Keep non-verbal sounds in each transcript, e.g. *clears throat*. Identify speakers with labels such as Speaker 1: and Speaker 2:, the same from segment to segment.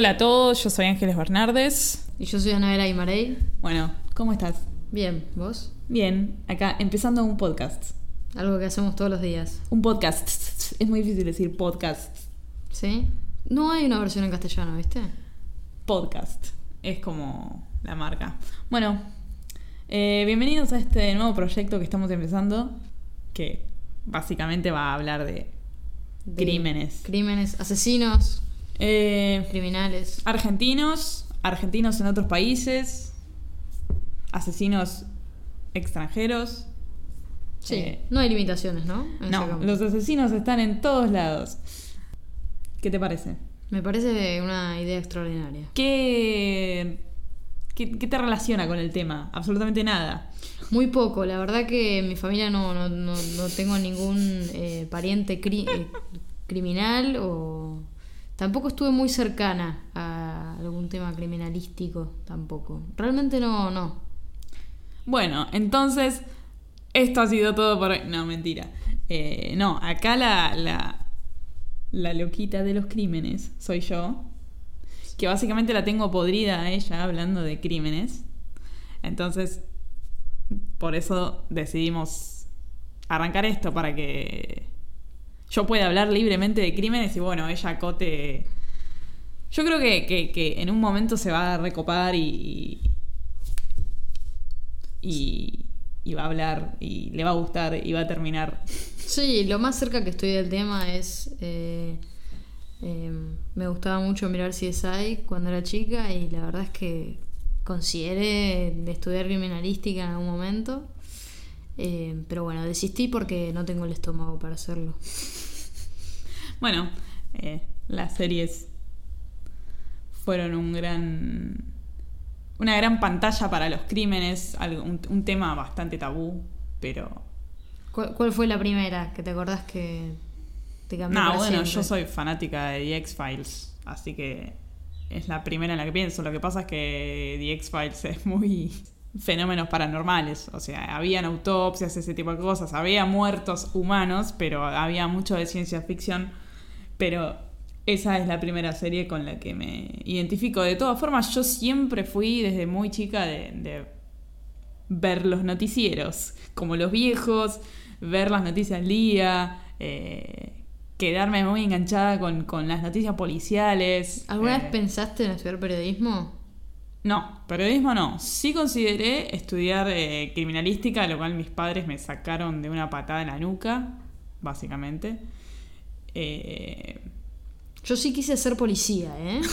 Speaker 1: Hola a todos, yo soy Ángeles Bernardes.
Speaker 2: Y yo soy Anabela Aymarey.
Speaker 1: Bueno, ¿cómo estás?
Speaker 2: Bien, ¿vos?
Speaker 1: Bien, acá empezando un podcast.
Speaker 2: Algo que hacemos todos los días.
Speaker 1: Un podcast. Es muy difícil decir podcast.
Speaker 2: ¿Sí? No hay una versión en castellano, ¿viste?
Speaker 1: Podcast. Es como la marca. Bueno, eh, bienvenidos a este nuevo proyecto que estamos empezando, que básicamente va a hablar de,
Speaker 2: De
Speaker 1: crímenes.
Speaker 2: Crímenes, asesinos,
Speaker 1: Eh,
Speaker 2: criminales.
Speaker 1: argentinos, argentinos en otros países, asesinos extranjeros.
Speaker 2: Sí,
Speaker 1: Eh,
Speaker 2: no hay limitaciones, ¿no? En
Speaker 1: No, los asesinos están en todos lados. ¿Qué te parece?
Speaker 2: Me parece una idea extraordinaria.
Speaker 1: ¿Qué, qué, qué te relaciona con el tema? Absolutamente nada.
Speaker 2: Muy poco, la verdad que en mi familia no, no, no, no tengo ningún eh, pariente cri- eh, criminal o... Tampoco estuve muy cercana a algún tema criminalístico, tampoco. Realmente no, no.
Speaker 1: Bueno, entonces, esto ha sido todo por hoy. No, mentira. Eh, no, acá la, la, la loquita de los crímenes soy yo. Que básicamente la tengo podrida a ella hablando de crímenes. Entonces, por eso decidimos arrancar esto para que yo pueda hablar libremente de crímenes y bueno, ella acote. Yo creo que, que- en un momento se va a recopar y, y, va a hablar y le va a gustar y va a terminar.
Speaker 2: Sí, lo más cerca que estoy del tema es. eh, eh, me gustaba mucho mirar CSI cuando era chica y la verdad es que consideré estudiar criminalística en algún momento. Eh, pero bueno, desistí porque no tengo el estómago para hacerlo. *laughs*
Speaker 1: Bueno, eh, las series fueron un gran. Una gran pantalla para los crímenes, algo- un, un tema bastante tabú, pero.
Speaker 2: ¿Cuál, cuál fue la primera que te acordás que te cambió?
Speaker 1: No, bueno,
Speaker 2: siempre?
Speaker 1: yo soy fanática de The X-Files, así que es la primera en la que pienso. Lo que pasa es que The X-Files es muy fenómenos paranormales, o sea, habían autopsias, ese tipo de cosas, había muertos humanos, pero había mucho de ciencia ficción, pero esa es la primera serie con la que me identifico. De todas formas, yo siempre fui desde muy chica de, de ver los noticieros, como los viejos, ver las noticias al día, eh, quedarme muy enganchada con, con las noticias policiales.
Speaker 2: ¿Alguna
Speaker 1: eh,
Speaker 2: vez pensaste en estudiar periodismo?
Speaker 1: No, periodismo no. Sí consideré estudiar eh, criminalística, lo cual mis padres me sacaron de una patada en la nuca, básicamente. Eh,
Speaker 2: Yo sí quise ser policía, ¿eh? *laughs*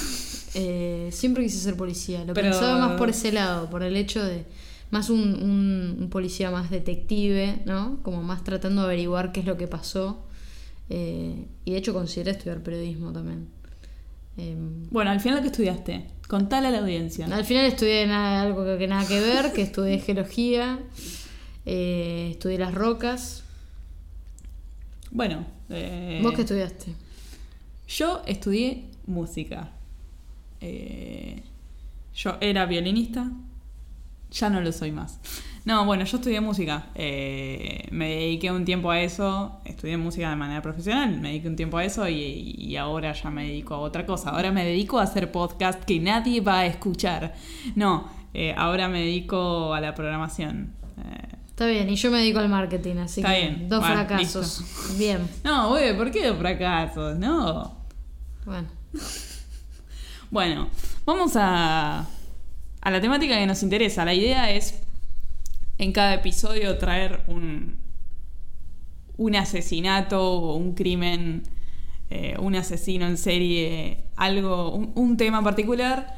Speaker 2: Eh, siempre quise ser policía. Lo
Speaker 1: Pero-
Speaker 2: pensaba más por ese lado, por el hecho de. Más un, un- un policía más detective, ¿no? Como más tratando de averiguar qué es lo que pasó. Eh, y de hecho consideré estudiar periodismo también. Eh,
Speaker 1: bueno, al final, ¿qué estudiaste? Contale a la audiencia.
Speaker 2: al final estudié nada, algo que, que nada que ver, que estudié geología, eh, estudié las rocas.
Speaker 1: Bueno, eh,
Speaker 2: ¿Vos qué estudiaste?
Speaker 1: Yo estudié música. Eh, yo era violinista. Ya no lo soy más. No, bueno, yo estudié música. Eh, me dediqué un tiempo a eso. Estudié música de manera profesional. Me dediqué un tiempo a eso y, y ahora ya me dedico a otra cosa. Ahora me dedico a hacer podcast que nadie va a escuchar. No, eh, ahora me dedico a la programación. Eh,
Speaker 2: Está bien, y yo me dedico al marketing, así
Speaker 1: Está
Speaker 2: que
Speaker 1: bien.
Speaker 2: dos
Speaker 1: Bueno,
Speaker 2: fracasos. Bien,
Speaker 1: no, güey, ¿por qué dos fracasos? No.
Speaker 2: bueno. *laughs*
Speaker 1: Bueno, vamos a, a la temática que nos interesa. La idea es en cada episodio traer un, un asesinato o un crimen, eh, un asesino en serie, algo, un, un tema particular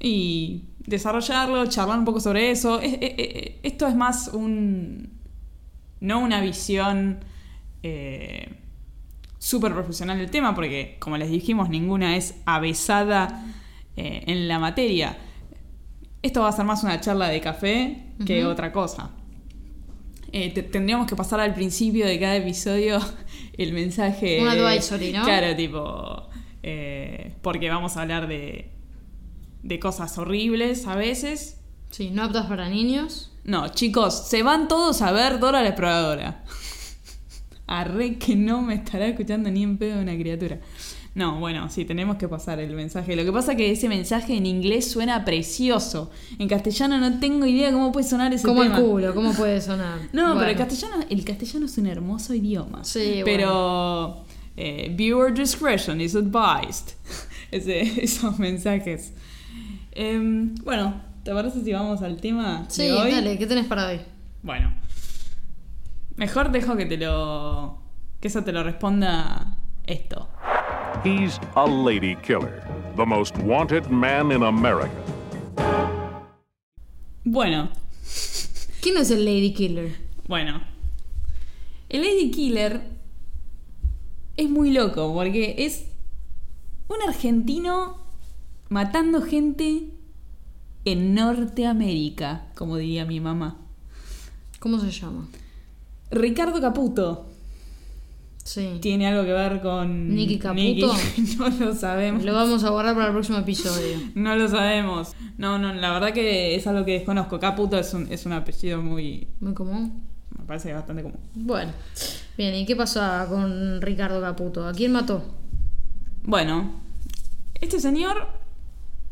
Speaker 1: y desarrollarlo, charlar un poco sobre eso. Es- eh, eh, esto es más un. no una visión eh, súper profesional del tema, porque como les dijimos, ninguna es avesada en la materia. Esto va a ser más una charla de café que otra cosa. Eh, te- tendríamos que pasar al principio de cada episodio *laughs* el mensaje.
Speaker 2: Un advisory, ¿no?
Speaker 1: Claro, tipo. eh, porque vamos a hablar de, de cosas horribles a veces.
Speaker 2: Sí, no aptas para niños.
Speaker 1: No, chicos, se van todos a ver Dora la exploradora. *laughs* Arre que no me estará escuchando ni en pedo una criatura. No, bueno, sí, tenemos que pasar el mensaje. Lo que pasa es que ese mensaje en inglés suena precioso. En castellano no tengo idea cómo puede sonar ese
Speaker 2: Como el
Speaker 1: tema.
Speaker 2: culo, ¿cómo puede sonar? *laughs*
Speaker 1: No, pero el castellano, el castellano es un hermoso idioma.
Speaker 2: Sí,
Speaker 1: Pero eh, viewer discretion is advised. *laughs* Ese- esos mensajes. Em, bueno, ¿te parece si vamos al tema
Speaker 2: Sí,
Speaker 1: de hoy?
Speaker 2: dale, ¿qué tenés para hoy?
Speaker 1: Bueno. Mejor dejo que te lo. que eso te lo responda esto.
Speaker 3: He's a lady killer, the most wanted man in America.
Speaker 1: Bueno,
Speaker 2: ¿Quién es el Lady Killer?
Speaker 1: bueno. El Lady Killer es muy loco porque es un argentino matando gente en Norteamérica, como diría mi mamá.
Speaker 2: ¿Cómo se llama?
Speaker 1: Ricardo Caputo.
Speaker 2: Sí.
Speaker 1: ¿Tiene algo que ver con
Speaker 2: Nicky Caputo?
Speaker 1: Nicky? *laughs* no lo sabemos.
Speaker 2: Lo vamos a guardar para el próximo episodio. *laughs*
Speaker 1: No lo sabemos. No, no, la verdad que es algo que desconozco. Caputo es un, es un apellido muy.
Speaker 2: Muy común.
Speaker 1: Me parece bastante común.
Speaker 2: Bueno. Bien, ¿y qué pasó con Ricardo Caputo? ¿A quién mató?
Speaker 1: Bueno, este señor.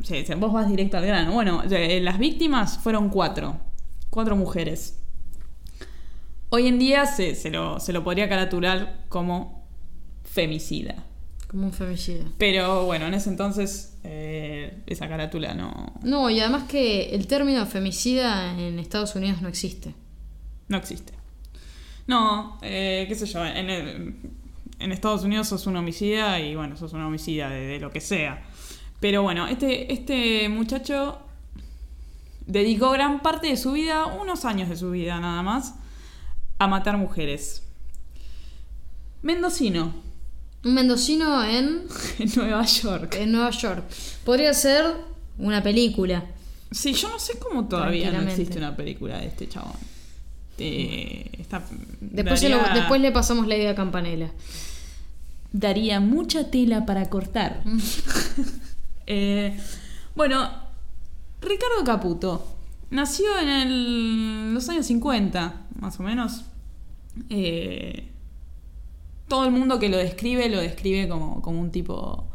Speaker 1: Sí, sí, vos vas directo al grano. Bueno, eh, las víctimas fueron cuatro. Cuatro mujeres. Hoy en día se, se lo, se lo podría caratular como femicida.
Speaker 2: Como un femicida.
Speaker 1: Pero bueno, en ese entonces eh, esa carátula no,
Speaker 2: No, y además que el término femicida en Estados Unidos no existe.
Speaker 1: no existe. No, eh, qué sé yo, en, el- en Estados Unidos sos un homicida y bueno, sos un homicida de, de lo que sea. Pero bueno, este, este muchacho dedicó gran parte de su vida, unos años de su vida nada más, a matar mujeres. Mendocino,
Speaker 2: Un mendocino en, *laughs*
Speaker 1: en Nueva York.
Speaker 2: en Nueva York. Podría ser una película.
Speaker 1: Sí, yo no sé cómo todavía no existe una película de este chabón. Eh, está-
Speaker 2: Después, lo- le pasamos la idea a Campanella.
Speaker 1: daría mucha tela para cortar. *laughs* Eh, bueno, Ricardo Caputo nació en el- los años 50, más o menos. Eh, todo el mundo que lo describe lo describe como, como un tipo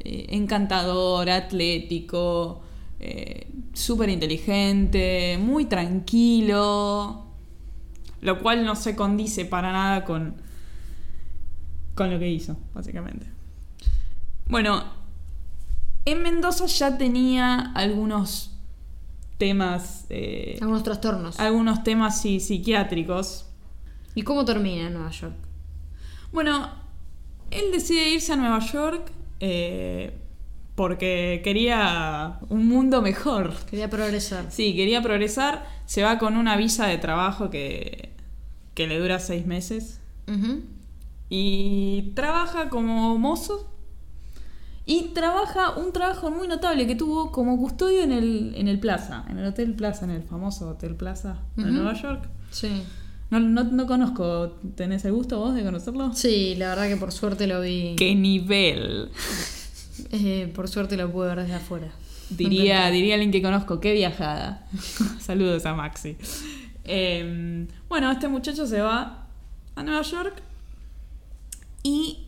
Speaker 1: eh, encantador, atlético, eh, súper inteligente, muy tranquilo, lo cual no se condice para nada con, con lo que hizo, básicamente. Bueno, en Mendoza ya tenía algunos temas, eh,
Speaker 2: Algunos trastornos.
Speaker 1: algunos temas sí, psiquiátricos.
Speaker 2: ¿Y cómo termina en Nueva York?
Speaker 1: Bueno, él decide irse a Nueva York eh, porque quería un mundo mejor.
Speaker 2: Quería progresar.
Speaker 1: Sí, quería progresar. Se va con una visa de trabajo que, que le dura seis meses. Y trabaja como mozo. Y trabaja un trabajo muy notable que tuvo como custodio en el, en el Plaza, en el Hotel Plaza, en el famoso Hotel Plaza de. Nueva York.
Speaker 2: Sí.
Speaker 1: No, no, no conozco, ¿tenés el gusto vos de conocerlo?
Speaker 2: Sí, la verdad que por suerte lo vi.
Speaker 1: ¡Qué nivel! *laughs*
Speaker 2: Eh, por suerte lo pude ver desde afuera.
Speaker 1: Diría, diría alguien que conozco, qué viajada. *laughs* Saludos a Maxi. Eh, bueno, este muchacho se va a Nueva York y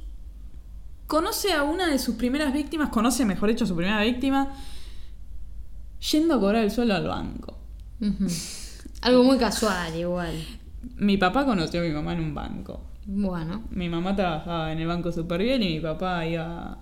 Speaker 1: conoce a una de sus primeras víctimas, conoce mejor dicho a su primera víctima, yendo a cobrar el sueldo al banco.
Speaker 2: Algo muy casual, igual.
Speaker 1: Mi papá conoció a mi mamá en un banco.
Speaker 2: Bueno.
Speaker 1: Mi mamá trabajaba en el banco súper bien y mi papá iba,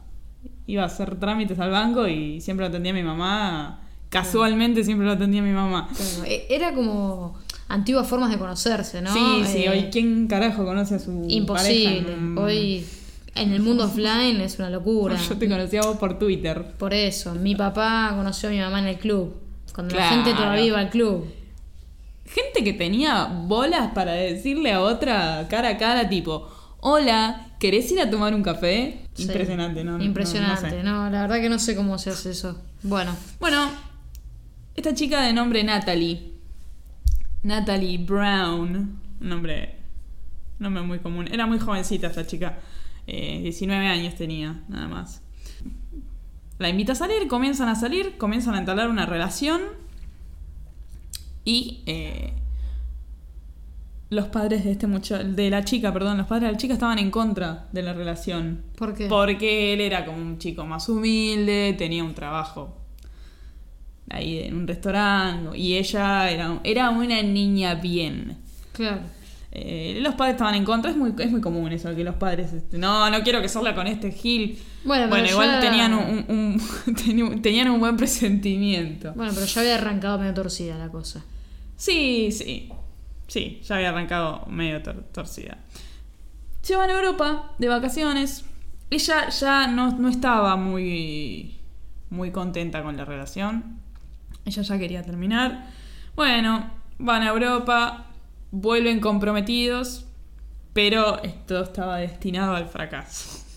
Speaker 1: iba a hacer trámites al banco y siempre lo atendía mi mamá. Casualmente siempre lo atendía mi mamá.
Speaker 2: Claro, e- Era como antiguas formas de conocerse, ¿no?
Speaker 1: Sí, sí,
Speaker 2: Eh,
Speaker 1: hoy quién carajo conoce a su
Speaker 2: Imposible.
Speaker 1: pareja en
Speaker 2: Hoy en el mundo offline es una locura.
Speaker 1: Yo te conocí a vos por Twitter.
Speaker 2: Por eso, mi papá conoció a mi mamá en el club. Cuando
Speaker 1: Claro.
Speaker 2: la gente todavía iba al club.
Speaker 1: Gente que tenía bolas para decirle a otra cara a cara tipo, hola, ¿Querés ir a tomar un café?
Speaker 2: Sí.
Speaker 1: Impresionante, ¿no? No- no- no
Speaker 2: Impresionante.
Speaker 1: sé.
Speaker 2: No, la verdad que no sé cómo se hace eso. Bueno,
Speaker 1: Bueno, esta chica de nombre Natalie. Natalie Brown. Un nombre, nombre muy común. Era muy jovencita esta chica. Eh, 19 años tenía, nada más. La invita a salir, comienzan a salir, comienzan a entablar una relación. Y eh, los padres de este muchacho, de la chica, perdón, los padres de la chica estaban en contra de la relación.
Speaker 2: ¿por qué?
Speaker 1: Porque él era como un chico más humilde, tenía un trabajo ahí en un restaurante y ella era, era una niña bien.
Speaker 2: Claro.
Speaker 1: Eh, los padres estaban en contra, es muy, es muy común eso, que los padres, este, no, no quiero que salga con este Gil.
Speaker 2: Bueno, pero
Speaker 1: igual
Speaker 2: ya-
Speaker 1: tenían un, *laughs* tenían un buen presentimiento.
Speaker 2: Bueno, pero ya había arrancado medio torcida la cosa.
Speaker 1: Sí, sí, sí, ya había arrancado medio tor- torcida. Se van a Europa de vacaciones. Ella ya no, no estaba muy, muy contenta con la relación. Ella ya quería terminar. Bueno, van a Europa, vuelven comprometidos, pero esto estaba destinado al fracaso. *laughs*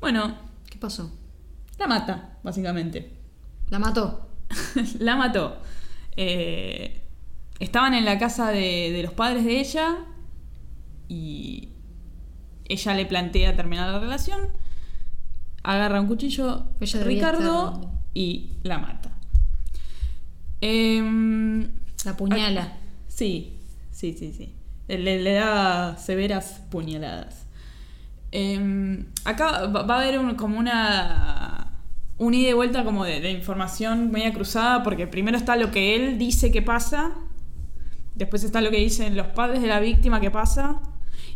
Speaker 1: Bueno,
Speaker 2: ¿Qué pasó?
Speaker 1: la mata, básicamente.
Speaker 2: La mató. *laughs*
Speaker 1: la mató. Eh, estaban en la casa de, de los padres de ella y ella le plantea terminar la relación. Agarra un cuchillo
Speaker 2: Ella
Speaker 1: Ricardo y la mata. Em,
Speaker 2: La puñala.
Speaker 1: ac- sí, sí, sí, sí. Le, le da severas puñaladas. Em, acá va va a haber un- como una un ida y vuelta como de, de información media cruzada porque primero está lo que él dice que pasa, después está lo que dicen los padres de la víctima que pasa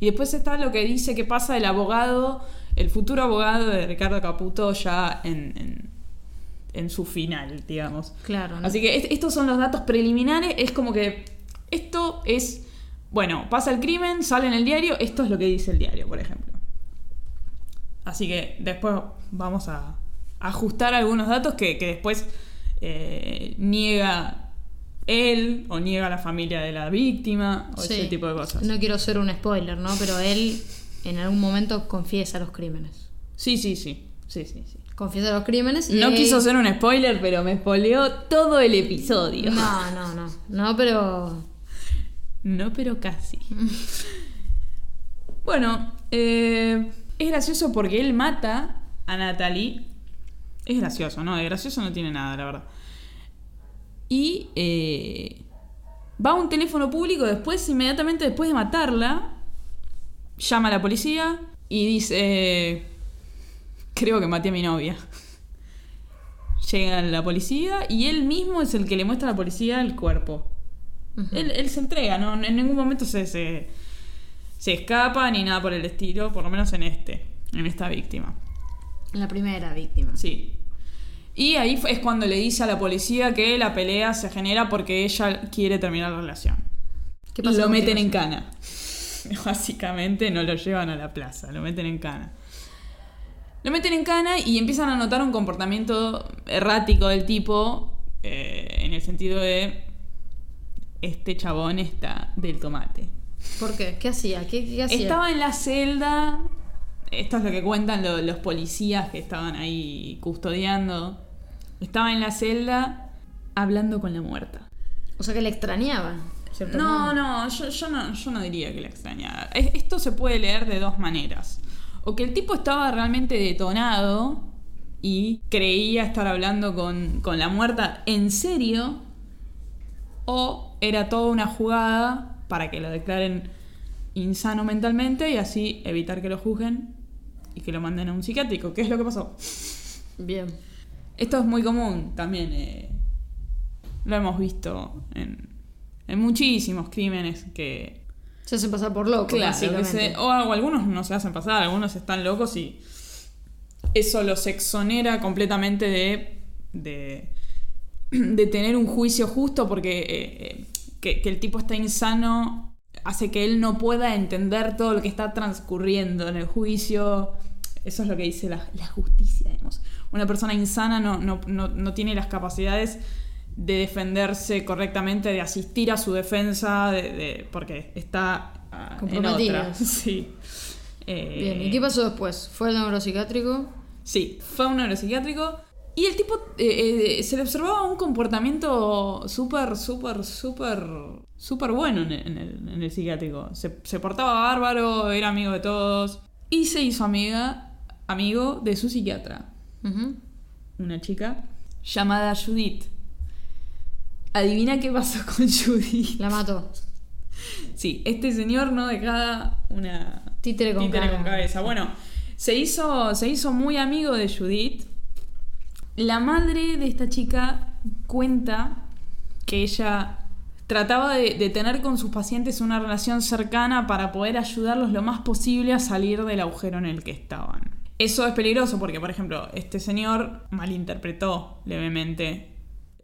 Speaker 1: y después está lo que dice que pasa el abogado, el futuro abogado de Ricardo Caputo ya en, en- en su final, digamos.
Speaker 2: Claro. ¿no?
Speaker 1: Así que est- estos son los datos preliminares. Es como que esto es, bueno, pasa el crimen, sale en el diario, esto es lo que dice el diario, por ejemplo. Así que después vamos a ajustar algunos datos que, que después eh, niega él o niega la familia de la víctima o
Speaker 2: Sí.
Speaker 1: ese tipo de cosas.
Speaker 2: No quiero ser un spoiler, ¿no? Pero él en algún momento confiesa los crímenes.
Speaker 1: Sí, sí, sí. Sí, sí, sí.
Speaker 2: Confiesa los crímenes y
Speaker 1: No
Speaker 2: él-
Speaker 1: quiso ser un spoiler, pero me spoileó todo el episodio.
Speaker 2: No, no, no. No, pero.
Speaker 1: No, pero casi. *laughs* bueno, eh, es gracioso porque él mata a Natalie. Es gracioso, ¿no? De gracioso no tiene nada, la verdad. Y eh, va a un teléfono público después, inmediatamente después de matarla, llama a la policía y dice, creo que maté a mi novia. *laughs* Llega la policía y él mismo es el que le muestra a la policía el cuerpo. Él, él se entrega, ¿no? En ningún momento se, se, se escapa ni nada por el estilo, por lo menos en este, en esta víctima.
Speaker 2: La primera víctima.
Speaker 1: Sí. Y ahí es cuando le dice a la policía que la pelea se genera porque ella quiere terminar la relación.
Speaker 2: ¿Qué pasó
Speaker 1: Lo meten en cana. *laughs* Básicamente no lo llevan a la plaza, lo meten en cana. Lo meten en cana y empiezan a notar un comportamiento errático del tipo, eh, en el sentido de, este chabón está del tomate.
Speaker 2: ¿Por qué? ¿Qué hacía? ¿Qué, qué hacía?
Speaker 1: Estaba en la celda, esto es lo que cuentan lo- los policías que estaban ahí custodiando, estaba en la celda hablando con la muerta.
Speaker 2: O sea que le extrañaba.
Speaker 1: No,
Speaker 2: modo.
Speaker 1: no yo, yo no, yo no diría que la extrañaba. Es- Esto se puede leer de dos maneras. O que el tipo estaba realmente detonado y creía estar hablando con, con la muerta en serio, o era toda una jugada para que lo declaren insano mentalmente y así evitar que lo juzguen y que lo manden a un psiquiátrico. ¿Qué es lo que pasó?
Speaker 2: Bien.
Speaker 1: Esto es muy común también. eh, lo hemos visto en, en muchísimos crímenes que.
Speaker 2: Se hacen pasar por locos,
Speaker 1: Claro, que
Speaker 2: básicamente.
Speaker 1: se- o, o algunos no se hacen pasar, algunos están locos y eso los exonera completamente de, de, *clears throat* de tener un juicio justo porque eh, eh, que, que el tipo está insano hace que él no pueda entender todo lo que está transcurriendo en el juicio. Eso es lo que dice la, la justicia, digamos. Una persona insana no, no, no, no tiene las capacidades de defenderse correctamente, de asistir a su defensa, de, de- porque está ah, en
Speaker 2: Comprometida.
Speaker 1: otra. *laughs* Sí. Eh,
Speaker 2: Bien, ¿y qué pasó después? ¿Fue al neuropsiquiátrico?
Speaker 1: Sí, fue un neuropsiquiátrico y el tipo eh, eh, se le observaba un comportamiento súper, súper, súper, súper bueno en el, en el- en el psiquiátrico. Se, se portaba bárbaro, era amigo de todos y se hizo amiga, amigo de su psiquiatra, una chica llamada Judith. Adivina qué pasó *laughs* con Judith.
Speaker 2: La mató.
Speaker 1: Sí, este señor no dejaba una
Speaker 2: Títere con
Speaker 1: títere con cabeza. Bueno, se hizo, se hizo muy amigo de Judith. La madre de esta chica cuenta que ella trataba de, tener con sus pacientes una relación cercana para poder ayudarlos lo más posible a salir del agujero en el que estaban. Eso es peligroso porque, por ejemplo, este señor malinterpretó levemente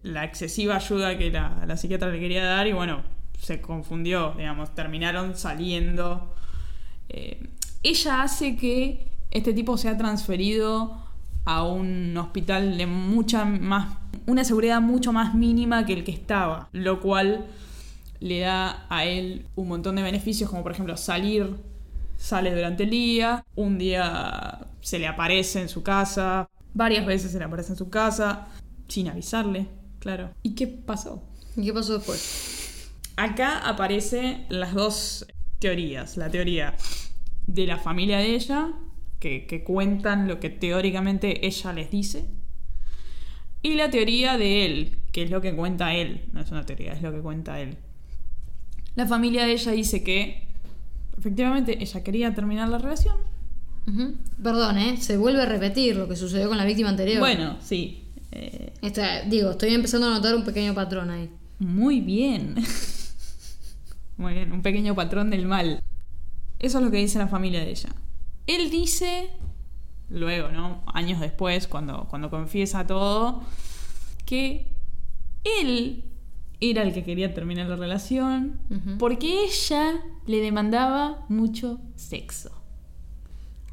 Speaker 1: la excesiva ayuda que la, la psiquiatra le quería dar y bueno, se confundió, digamos, terminaron saliendo. Eh, ella hace que este tipo sea transferido a un hospital de mucha más, una seguridad mucho más mínima que el que estaba, lo cual le da a él un montón de beneficios, como por ejemplo salir, sale durante el día, un día se le aparece en su casa, varias veces se le aparece en su casa, sin avisarle, claro. ¿Y qué pasó?
Speaker 2: ¿Y qué pasó después?
Speaker 1: Acá aparecen las dos teorías. La teoría de la familia de ella, que, que cuentan lo que teóricamente ella les dice. Y la teoría de él, que es lo que cuenta él. No es una teoría, es lo que cuenta él. La familia de ella dice que efectivamente ella quería terminar la relación.
Speaker 2: Perdón, ¿eh? Se vuelve a repetir lo que sucedió con la víctima anterior.
Speaker 1: Bueno, sí. eh,
Speaker 2: Esta- digo, estoy empezando a notar un pequeño patrón ahí.
Speaker 1: Muy bien. *laughs* Muy bien, un pequeño patrón del mal. Eso es lo que dice la familia de ella. Él dice, luego, ¿no? Años después, cuando, cuando confiesa todo, que él era el que quería terminar la relación porque ella le demandaba mucho sexo.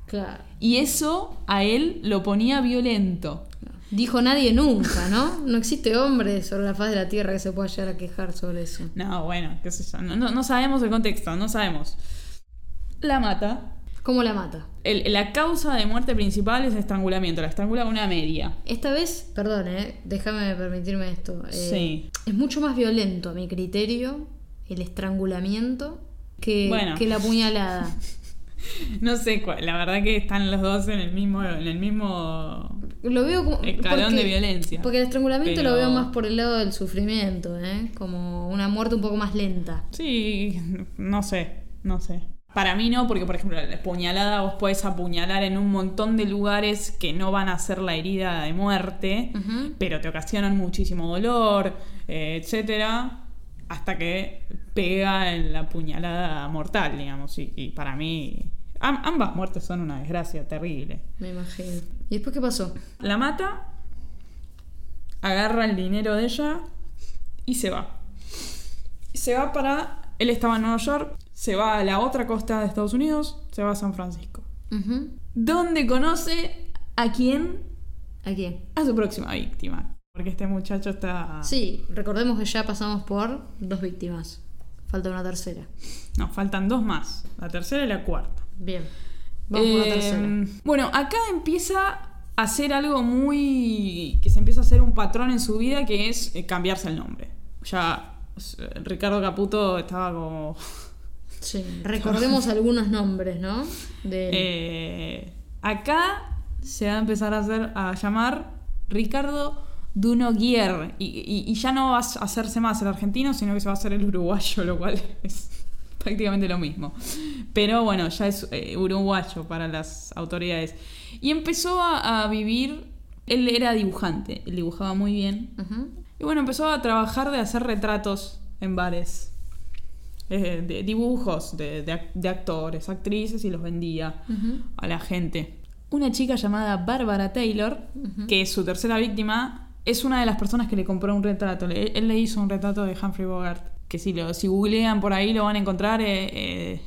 Speaker 2: Claro.
Speaker 1: Y eso a él lo ponía violento.
Speaker 2: Dijo nadie nunca, ¿no? No existe hombre sobre la faz de la tierra que se pueda llegar a quejar sobre eso.
Speaker 1: No, bueno, qué sé yo. No, no- no sabemos el contexto, no sabemos. La mata.
Speaker 2: ¿Cómo la mata?
Speaker 1: El- la causa de muerte principal es estrangulamiento. La estrangula una media.
Speaker 2: Esta vez, perdón, ¿eh? déjame permitirme esto. eh,
Speaker 1: Sí.
Speaker 2: Es mucho más violento, a mi criterio, el estrangulamiento que,
Speaker 1: Bueno.
Speaker 2: que la puñalada. *laughs*
Speaker 1: No sé cuál. La verdad que están los dos en el mismo, en el mismo
Speaker 2: Lo veo como.
Speaker 1: escalón de violencia.
Speaker 2: Porque el estrangulamiento
Speaker 1: Pero-
Speaker 2: lo veo más por el lado del sufrimiento, ¿eh? Como una muerte un poco más lenta.
Speaker 1: Sí, no sé, no sé. Para mí no, porque por ejemplo la puñalada vos podés apuñalar en un montón de lugares que no van a ser la herida de muerte, pero te ocasionan muchísimo dolor, eh, etcétera, hasta que pega en la puñalada mortal, digamos. Y, y para mí am- ambas muertes son una desgracia terrible.
Speaker 2: Me imagino. ¿Y después qué pasó?
Speaker 1: La mata, agarra el dinero de ella y se va. Se va para. Él estaba en Nueva York, se va a la otra costa de Estados Unidos, se va a San Francisco.
Speaker 2: Ujú.
Speaker 1: Donde conoce a quién?
Speaker 2: ¿A quién?
Speaker 1: A su próxima víctima. Porque este muchacho está.
Speaker 2: Sí, recordemos que ya pasamos por dos víctimas. Falta una tercera.
Speaker 1: No, faltan dos más. La tercera y la cuarta.
Speaker 2: Bien. Vamos por la tercera.
Speaker 1: Bueno, acá empieza a hacer algo muy. que se empieza a hacer un patrón en su vida que es eh, cambiarse el nombre. Ya eh, Ricardo Caputo estaba como.
Speaker 2: Sí. Recordemos *laughs* algunos nombres, ¿no?
Speaker 1: Eh, acá se va a empezar a hacer a llamar Ricardo Dunoguier. Y, y- y ya no va a hacerse más el argentino, sino que se va a hacer el uruguayo, lo cual *laughs* es prácticamente lo mismo. Pero bueno, ya es eh, uruguayo para las autoridades. Y empezó a, a vivir. Él era dibujante, él dibujaba muy bien. Y bueno, empezó a trabajar de hacer retratos en bares. Eh, de dibujos de, de ac- de actores, actrices y los vendía a la gente. Una chica llamada Bárbara Taylor, que es su tercera víctima, es una de las personas que le compró un retrato. Le- él le hizo un retrato de Humphrey Bogart. Que si, lo, si googlean por ahí lo van a encontrar. eh, eh,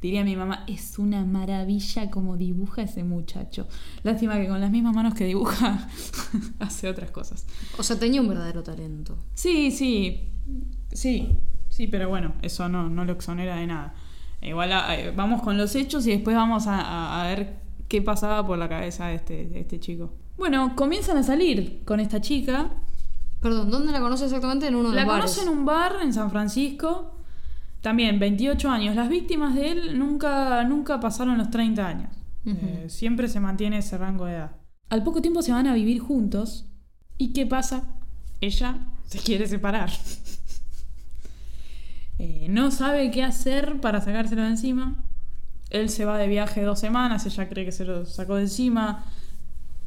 Speaker 1: diría mi mamá, es una maravilla como dibuja ese muchacho. Lástima que con las mismas manos que dibuja *laughs* hace otras cosas.
Speaker 2: O sea, tenía un verdadero talento.
Speaker 1: Sí, sí, sí, sí, pero bueno, eso no, no lo exonera de nada. Igual a- eh, vamos con los hechos y después vamos a, a- ver qué pasaba por la cabeza de este, de este chico. Bueno, comienzan a salir con esta chica.
Speaker 2: Perdón, ¿dónde la conoce exactamente? En uno de
Speaker 1: La
Speaker 2: los bares.
Speaker 1: conoce en un bar en San Francisco. También 28 años. Las víctimas de él nunca, nunca pasaron los 30 años. Eh, siempre se mantiene ese rango de edad. Al poco tiempo se van a vivir juntos. ¿Y qué pasa? Ella se quiere separar. *laughs* Eh, no sabe qué hacer para sacárselo de encima. Él se va de viaje dos semanas, ella cree que se lo sacó de encima,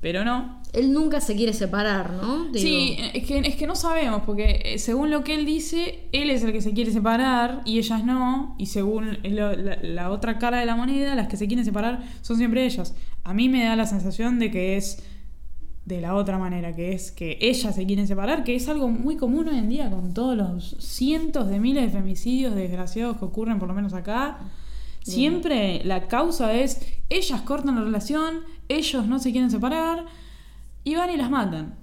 Speaker 1: pero no.
Speaker 2: Él nunca se quiere separar, ¿no? Digo,
Speaker 1: Sí, es que, es que no sabemos, porque eh, según lo que él dice, él es el que se quiere separar y ellas no, y según lo- la, la otra cara de la moneda, las que se quieren separar son siempre ellas. A mí me da la sensación de que es de la otra manera, que es que ellas se quieren separar, que es algo muy común hoy en día con todos los cientos de miles de femicidios desgraciados que ocurren, por lo menos acá. Siempre la causa es ellas cortan la relación, ellos no se quieren separar y van y las matan.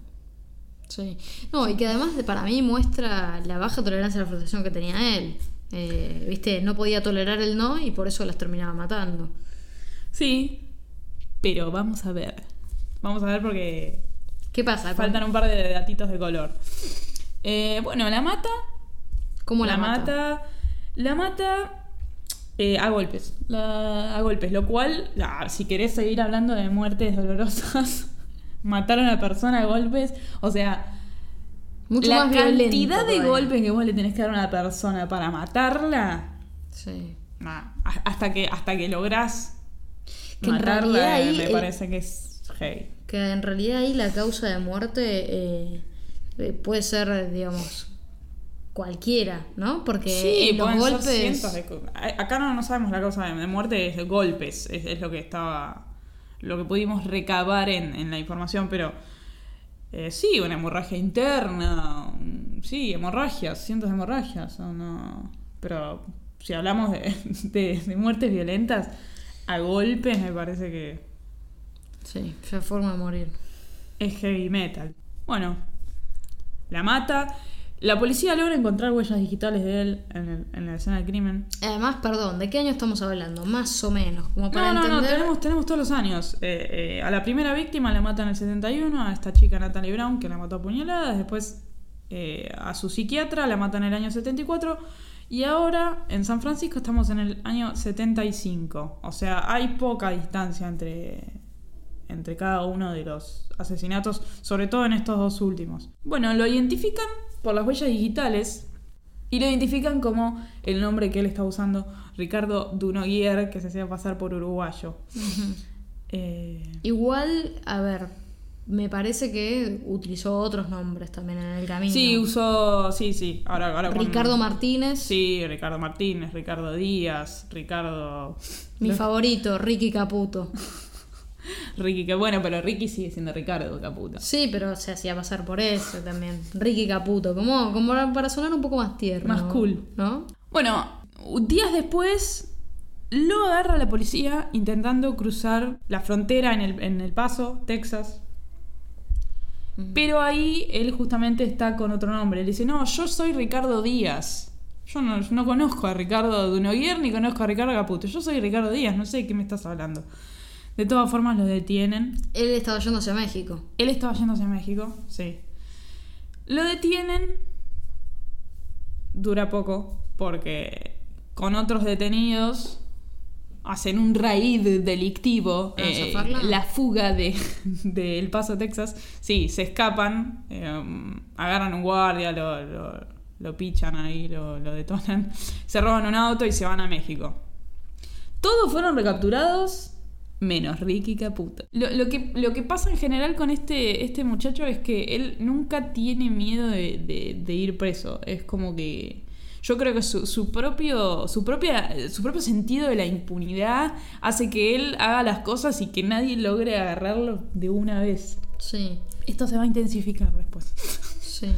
Speaker 2: Sí. No, y que además de- para mí muestra la baja tolerancia a la frustración que tenía él. Eh, Viste, no podía tolerar el no y por eso las terminaba matando.
Speaker 1: Sí, pero vamos a ver. Vamos a ver porque
Speaker 2: ¿Qué pasa?
Speaker 1: faltan un par de datitos de color. Eh, bueno, la mata.
Speaker 2: ¿Cómo la, mata?
Speaker 1: mata? La mata eh, a golpes. La- a golpes. Lo cual, ah, si querés seguir hablando de muertes dolorosas, *laughs* matar a una persona a golpes. O sea,
Speaker 2: Mucho
Speaker 1: la
Speaker 2: más violento
Speaker 1: cantidad de golpes que vos le tenés que dar a una persona para matarla.
Speaker 2: Sí.
Speaker 1: nah, a- hasta que, hasta que lográs
Speaker 2: Que en
Speaker 1: matarla,
Speaker 2: realidad ahí
Speaker 1: me parece que es
Speaker 2: Que en realidad ahí la causa de muerte eh, eh, puede ser, digamos, cualquiera, ¿no? Porque en los
Speaker 1: ser
Speaker 2: golpes.
Speaker 1: de Acá no, no sabemos la causa de muerte, es de golpes, es, es lo que estaba. lo que pudimos recabar en, en la información, pero. eh, sí, una hemorragia interna, un- sí, hemorragias, cientos de hemorragias, o no. Pero si hablamos de, *laughs* de- de muertes violentas, a golpes me parece que
Speaker 2: Sí, ya forma de morir.
Speaker 1: es heavy metal. Bueno, la mata. La policía logra encontrar huellas digitales de él en, el- en la escena del crimen.
Speaker 2: Además, perdón, ¿de qué año estamos hablando? Más o menos, como para
Speaker 1: No, no, no, tenemos todos los años. Eh, eh, a la primera víctima la matan en el 71, a esta chica Natalie Brown, que la mató a puñaladas. Después eh, a su psiquiatra la matan en el año 74. Y ahora en San Francisco estamos en el año 75. O sea, hay poca distancia entre, entre cada uno de los asesinatos, sobre todo en estos dos últimos. Bueno, lo identifican por las huellas digitales y lo identifican como el nombre que él está usando, Ricardo Dunoguier, que se hacía pasar por uruguayo. Eh,
Speaker 2: Igual, a ver, me parece que utilizó otros nombres también en el camino.
Speaker 1: sí, usó. Sí, sí. Ahora, ahora con-
Speaker 2: Ricardo Martínez,
Speaker 1: Sí, Ricardo Martínez, Ricardo Díaz, Ricardo.
Speaker 2: mi favorito, Ricky Caputo. *laughs*
Speaker 1: Ricky, que bueno, pero Ricky sigue siendo Ricardo Caputo.
Speaker 2: Sí, pero se hacía pasar por eso también. Ricky Caputo, como, como para sonar un poco más tierno.
Speaker 1: Más cool.
Speaker 2: ¿No?
Speaker 1: Bueno, días después lo agarra la policía intentando cruzar la frontera en el, en el Paso, Texas. Pero ahí él justamente está con otro nombre. Él dice, no, yo soy Ricardo Díaz. Yo no, no conozco a Ricardo Dunoguier ni conozco a Ricardo Caputo. Yo soy Ricardo Díaz, no sé de qué me estás hablando. De todas formas lo detienen.
Speaker 2: Él estaba yendo hacia México.
Speaker 1: Él estaba yendo hacia México, sí. Lo detienen. Dura poco, porque con otros detenidos hacen un raid delictivo.
Speaker 2: ¿Para
Speaker 1: eh, la fuga de, *laughs* de El Paso, Texas. Sí, se escapan, eh, agarran un guardia, lo, lo, lo pichan ahí, lo, lo detonan. Se roban un auto y se van a México. Todos fueron recapturados, menos Ricky Caputo. Lo, lo que, lo que pasa en general con este, este muchacho es que él nunca tiene miedo de, de- de ir preso. Es como que. Yo creo que su, su propio, su, propia, su propio sentido de la impunidad hace que él haga las cosas y que nadie logre agarrarlo de una vez.
Speaker 2: Sí,
Speaker 1: Esto se va a intensificar después.
Speaker 2: sí. *laughs*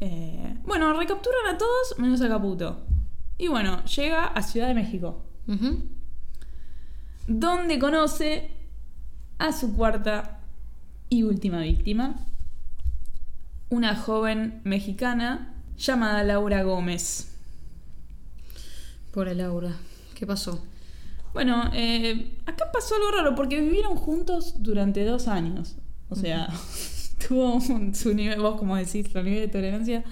Speaker 1: Eh, bueno, recapturan a todos menos a Caputo. Y bueno, llega a Ciudad de México
Speaker 2: Ujú.
Speaker 1: Donde conoce a su cuarta y última víctima, una joven mexicana llamada Laura Gómez.
Speaker 2: Pobre Laura. ¿Qué pasó?
Speaker 1: Bueno, eh, acá pasó algo raro porque vivieron juntos durante dos años. O sea, *laughs* tuvo un- su nivel, vos como decís, su nivel de tolerancia,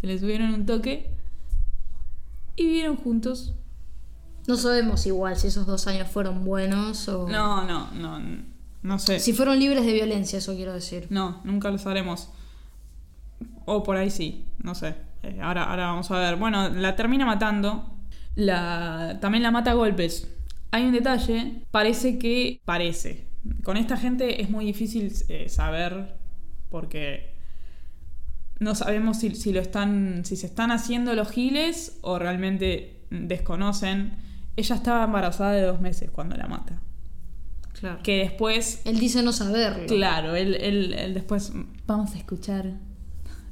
Speaker 1: se le subieron un toque y vivieron juntos.
Speaker 2: No sabemos igual si esos dos años fueron buenos o...
Speaker 1: No, no, no, no sé.
Speaker 2: Si fueron libres de violencia, eso quiero decir.
Speaker 1: No, nunca lo sabremos. O por ahí sí, no sé. Eh, ahora, ahora vamos a ver. Bueno, la termina matando. La, también la mata a golpes. Hay un detalle. Parece que. Parece. Con esta gente es muy difícil eh, saber. Porque. No sabemos si, si lo están. si se están haciendo los giles o realmente desconocen. Ella estaba embarazada de dos meses cuando la mata.
Speaker 2: Claro.
Speaker 1: Que después
Speaker 2: Él dice no saberlo.
Speaker 1: Claro, él, él- él después vamos a escuchar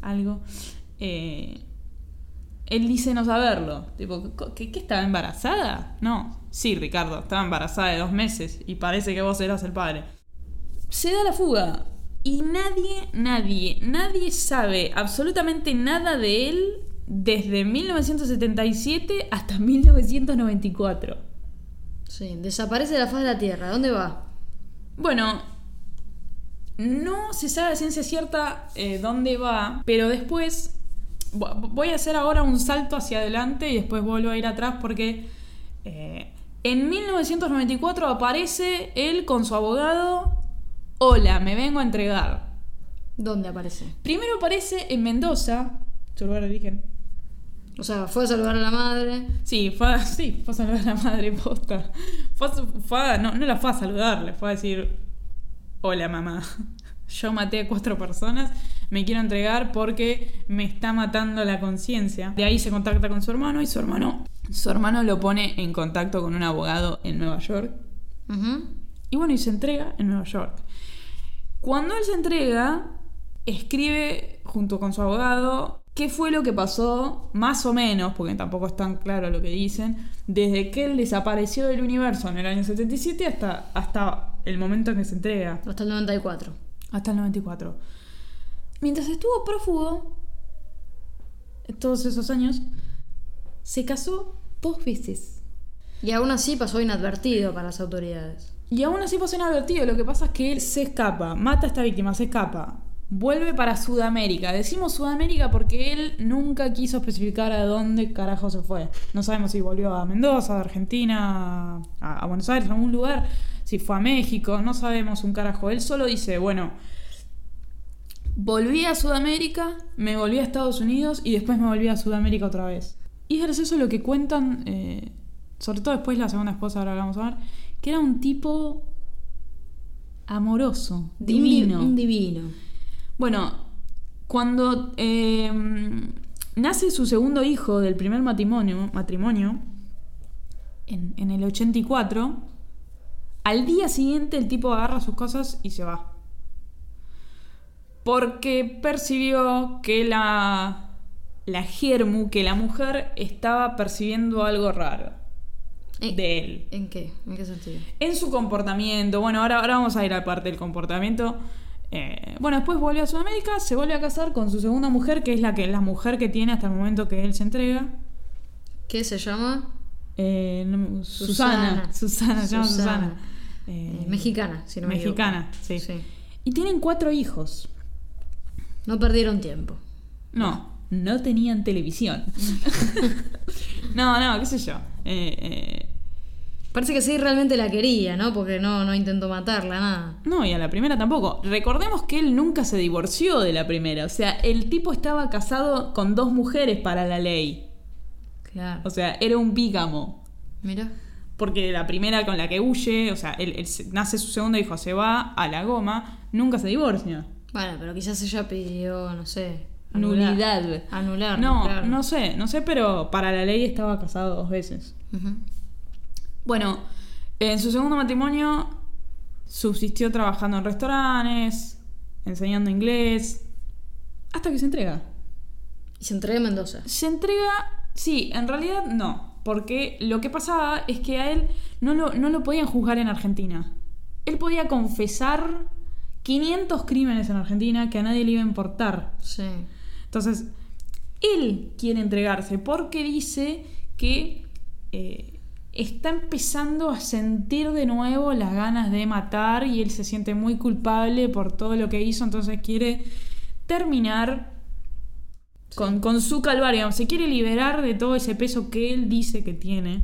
Speaker 1: algo. Eh, él dice no saberlo. Tipo, "Co- ¿qué, qué estaba embarazada? No. Sí, Ricardo, estaba embarazada de dos meses y parece que vos eras el padre. Se da la fuga y nadie, nadie, nadie sabe absolutamente nada de él desde 1977 hasta 1994.
Speaker 2: Sí, desaparece de la faz de la Tierra. ¿Dónde va?
Speaker 1: Bueno, no se sabe a ciencia cierta eh, dónde va, pero después vo- voy a hacer ahora un salto hacia adelante y después vuelvo a ir atrás porque eh, en 1994 aparece él con su abogado. Hola, me vengo a entregar.
Speaker 2: ¿Dónde aparece?
Speaker 1: Primero aparece en Mendoza, su lugar de origen.
Speaker 2: O sea, fue a saludar a la madre.
Speaker 1: Sí, fue a, sí, fue a saludar a la madre posta. Fue a fue a- no, no la fue a saludar, le fue a decir, hola mamá, *laughs* yo maté a cuatro personas, me quiero entregar porque me está matando la conciencia. De ahí se contacta con su hermano y su hermano, su hermano lo pone en contacto con un abogado en Nueva York. Y bueno, y se entrega en Nueva York. Cuando él se entrega, escribe junto con su abogado qué fue lo que pasó, más o menos, porque tampoco es tan claro lo que dicen, desde que él desapareció del universo en el año 77 hasta, hasta el momento en que se entrega,
Speaker 2: Hasta el 94.
Speaker 1: hasta el 94. Mientras estuvo prófugo, todos esos años, se casó dos veces.
Speaker 2: Y aún así pasó inadvertido para las autoridades.
Speaker 1: Y aún así pasó inadvertido. Lo que pasa es que él se escapa, mata a esta víctima, se escapa. Vuelve para Sudamérica. Decimos Sudamérica porque él nunca quiso especificar a dónde carajo se fue. No sabemos si volvió a Mendoza, a Argentina, a, a Buenos Aires, a algún lugar. Si fue a México, no sabemos un carajo. Él solo dice, bueno, volví a Sudamérica, me volví a Estados Unidos y después me volví a Sudamérica otra vez. Y es gracioso lo que cuentan, eh, sobre todo después la segunda esposa, ahora la vamos a ver, que era un tipo amoroso,
Speaker 2: Un di-
Speaker 1: divino.
Speaker 2: Un divino.
Speaker 1: Bueno, cuando eh, nace su segundo hijo del primer matrimonio, matrimonio en, en el 84, al día siguiente el tipo agarra sus cosas y se va. Porque percibió que la, la Germu, que la mujer estaba percibiendo algo raro de él
Speaker 2: ¿En qué? ¿En qué sentido?
Speaker 1: en su comportamiento. Bueno, ahora, ahora vamos a ir a parte del comportamiento. Eh, bueno, después vuelve a Sudamérica, se vuelve a casar con su segunda mujer, que es la que la mujer que tiene hasta el momento que él se entrega.
Speaker 2: ¿Qué se llama?
Speaker 1: Eh, no- Susana.
Speaker 2: Susana.
Speaker 1: Susana, se llama
Speaker 2: Susana.
Speaker 1: Susana. Eh,
Speaker 2: mexicana, si no me
Speaker 1: Mexicana, sí.
Speaker 2: Sí.
Speaker 1: Y tienen cuatro hijos.
Speaker 2: No perdieron tiempo.
Speaker 1: No, no tenían televisión. *laughs* *laughs* no, no, qué sé yo. Eh,
Speaker 2: Parece que sí realmente la quería, ¿no? Porque no, no intentó matarla, nada.
Speaker 1: No, y a la primera tampoco. Recordemos que él nunca se divorció de la primera. O sea, el tipo estaba casado con dos mujeres para la ley.
Speaker 2: Claro.
Speaker 1: O sea, era un bígamo.
Speaker 2: Mira.
Speaker 1: Porque la primera con la que huye, o sea, él, nace su segundo hijo, se va a la goma, nunca se divorcia.
Speaker 2: Bueno, pero quizás ella pidió, no sé. anular.
Speaker 1: Nulidad.
Speaker 2: Anular.
Speaker 1: No,
Speaker 2: claro.
Speaker 1: no sé, no sé, pero para la ley estaba casado dos veces. Bueno, en su segundo matrimonio subsistió trabajando en restaurantes, enseñando inglés, hasta que se entrega.
Speaker 2: Y se entrega a Mendoza.
Speaker 1: Se entrega, sí, en realidad no, porque lo que pasaba es que a él no lo, no lo podían juzgar en Argentina. Él podía confesar 500 crímenes en Argentina que a nadie le iba a importar.
Speaker 2: Sí.
Speaker 1: Entonces, él quiere entregarse porque dice que eh, está empezando a sentir de nuevo las ganas de matar y él se siente muy culpable por todo lo que hizo, entonces quiere terminar con, con su calvario, se quiere liberar de todo ese peso que él dice que tiene.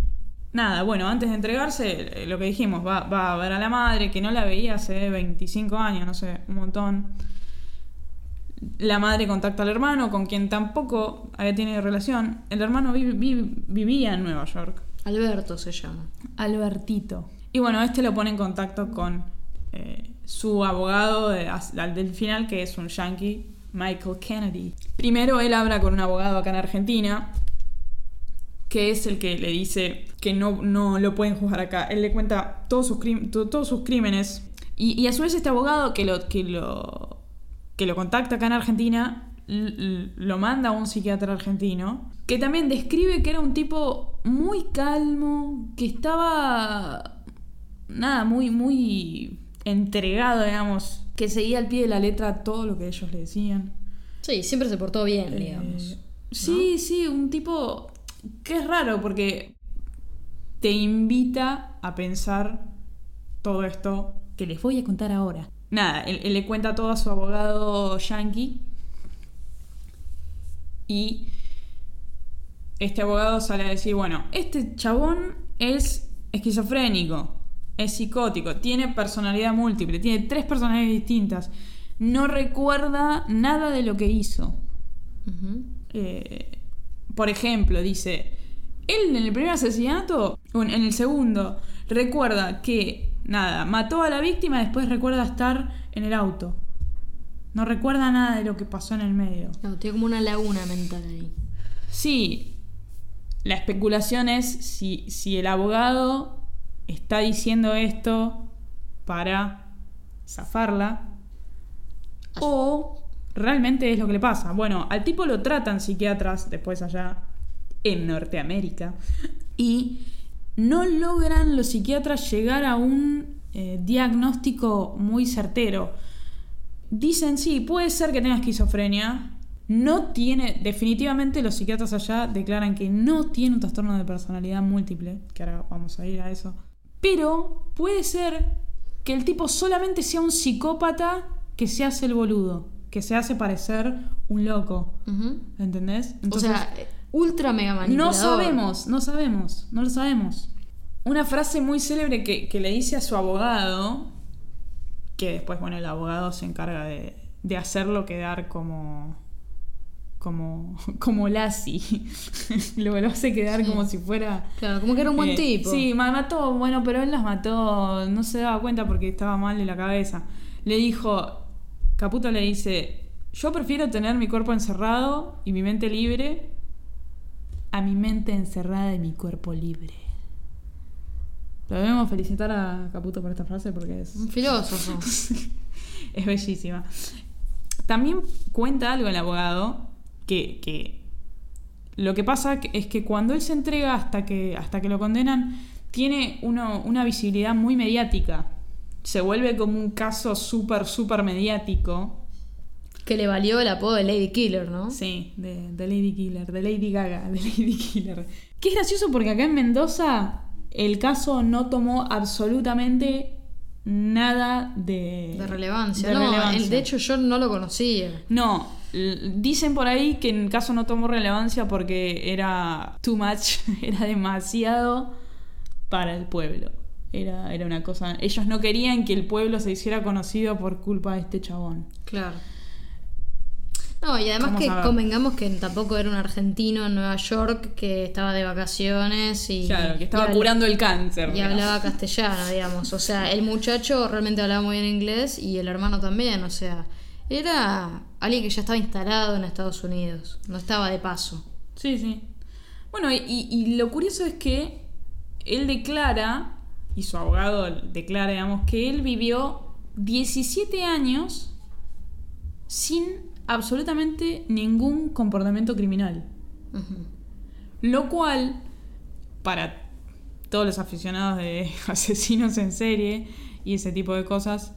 Speaker 1: Nada, bueno, antes de entregarse, eh, lo que dijimos, va, va a ver a la madre, que no la veía hace 25 años, no sé, un montón. La madre contacta al hermano, con quien tampoco había tenido relación. El hermano vi- vi- vivía en Nueva York.
Speaker 2: Alberto se llama.
Speaker 1: Albertito. Y bueno, este lo pone en contacto con eh, su abogado del final, que es un yankee, Michael Kennedy. Primero él habla con un abogado acá en Argentina, que es el que le dice que no, no lo pueden juzgar acá. Él le cuenta todos sus, todos sus crímenes. Y, y a su vez este abogado que lo, que lo, que lo contacta acá en Argentina lo manda a un psiquiatra argentino que también describe que era un tipo muy calmo, que estaba nada, muy, muy entregado, digamos, que seguía al pie de la letra todo lo que ellos le decían.
Speaker 2: Sí, siempre se portó bien,
Speaker 1: Eh,
Speaker 2: digamos.
Speaker 1: Sí, sí, un tipo que es raro porque te invita a pensar todo esto que les voy a contar ahora. Nada, él, él le cuenta todo a su abogado yankee y este abogado sale a decir, bueno, este chabón es esquizofrénico, es psicótico, tiene personalidad múltiple, tiene tres personalidades distintas, no recuerda nada de lo que hizo. Eh, por ejemplo, dice, él en el primer asesinato, en el segundo, recuerda que, nada, mató a la víctima y después recuerda estar en el auto. No recuerda nada de lo que pasó en el medio.
Speaker 2: No, tiene como una laguna mental ahí.
Speaker 1: Sí, la especulación es si, si el abogado está diciendo esto para zafarla o realmente es lo que le pasa. Bueno, al tipo lo tratan psiquiatras después allá en Norteamérica y no logran los psiquiatras llegar a un eh, diagnóstico muy certero. Dicen, sí, puede ser que tenga esquizofrenia. No tiene, definitivamente los psiquiatras allá declaran que no tiene un trastorno de personalidad múltiple, que ahora vamos a ir a eso. Pero puede ser que el tipo solamente sea un psicópata que se hace el boludo, que se hace parecer un loco.
Speaker 2: Ujú.
Speaker 1: ¿Entendés?
Speaker 2: o sea, ultra mega
Speaker 1: no
Speaker 2: manipulador.
Speaker 1: sabemos, no sabemos, no lo sabemos. Una frase muy célebre que, que le dice a su abogado, que después, bueno, el abogado se encarga de, de hacerlo quedar como. Como. *laughs* como Lassie. *laughs* lo, lo hace quedar
Speaker 2: Sí.
Speaker 1: como si fuera.
Speaker 2: Claro, como que era un buen
Speaker 1: eh,
Speaker 2: tipo.
Speaker 1: Sí, ma- mató, bueno, pero él las mató, no se daba cuenta porque estaba mal de la cabeza. Le dijo, Caputo le dice, yo prefiero tener mi cuerpo encerrado y mi mente libre a mi mente encerrada y mi cuerpo libre. Lo debemos felicitar a Caputo por esta frase porque es,
Speaker 2: Un filósofo. *laughs*
Speaker 1: es bellísima. También cuenta algo el abogado que, que lo que pasa es que cuando él se entrega hasta que, hasta que lo condenan, tiene uno- una visibilidad muy mediática. Se vuelve como un caso súper, súper mediático.
Speaker 2: que le valió el apodo de Lady Killer, ¿no?
Speaker 1: Sí, de, de Lady Killer, de Lady Gaga, de Lady *laughs* Killer. Que es gracioso porque acá en Mendoza el caso no tomó absolutamente nada de,
Speaker 2: De relevancia.
Speaker 1: de
Speaker 2: no,
Speaker 1: relevancia.
Speaker 2: el- de hecho yo no lo conocía.
Speaker 1: No, dicen por ahí que en el caso no tomó relevancia porque era too much, *laughs* era demasiado para el pueblo. Era, era una cosa. Ellos no querían que el pueblo se hiciera conocido por culpa de este chabón.
Speaker 2: Claro. No, y además que convengamos que tampoco era un argentino en Nueva York que estaba de vacaciones y.
Speaker 1: Claro, que estaba
Speaker 2: y
Speaker 1: curando el cáncer.
Speaker 2: Y hablaba castellano, digamos. O sea, el muchacho realmente hablaba muy bien inglés y el hermano también. O sea, era alguien que ya estaba instalado en Estados Unidos. No estaba de paso.
Speaker 1: Sí, sí. Bueno, y, y lo curioso es que él declara, y su abogado declara, digamos, que él vivió 17 años sin absolutamente ningún comportamiento criminal. Lo cual, para todos los aficionados de *laughs* asesinos en serie y ese tipo de cosas,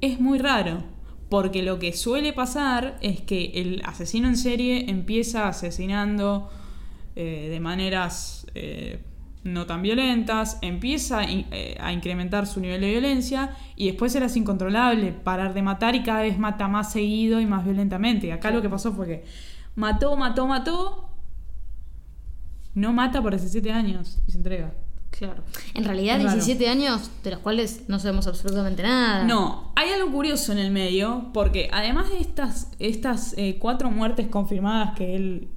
Speaker 1: es muy raro. Porque lo que suele pasar es que el asesino en serie empieza asesinando eh, de maneras, eh, no tan violentas, empieza eh, a incrementar su nivel de violencia y después era incontrolable parar de matar y cada vez mata más seguido y más violentamente. Y acá lo que pasó fue que mató, mató, mató, no mata por 17 años y se entrega.
Speaker 2: Claro. En realidad,
Speaker 1: Es raro.
Speaker 2: 17 años de los cuales no sabemos absolutamente nada.
Speaker 1: No, hay algo curioso en el medio, porque además de estas, estas eh, cuatro muertes confirmadas que él,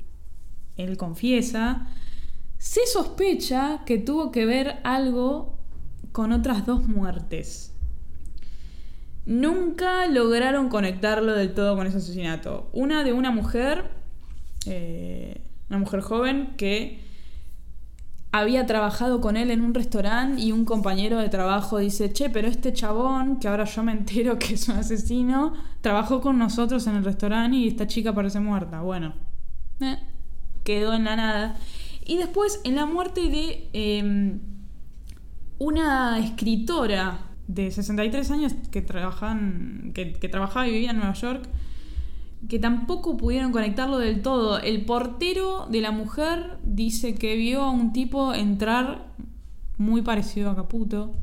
Speaker 1: él confiesa, se sospecha que tuvo que ver algo con otras dos muertes. Nunca lograron conectarlo del todo con ese asesinato. Una de una mujer, eh, una mujer joven que había trabajado con él en un restaurante y un compañero de trabajo dice, che, pero este chabón, que ahora yo me entero que es un asesino, trabajó con nosotros en el restaurante y esta chica parece muerta. Bueno, eh, quedó en la nada. Y después en la muerte de eh, una escritora de 63 años que, trabajan, que trabajaba y vivía en Nueva York, que tampoco pudieron conectarlo del todo. El portero de la mujer dice que vio a un tipo entrar muy parecido a Caputo.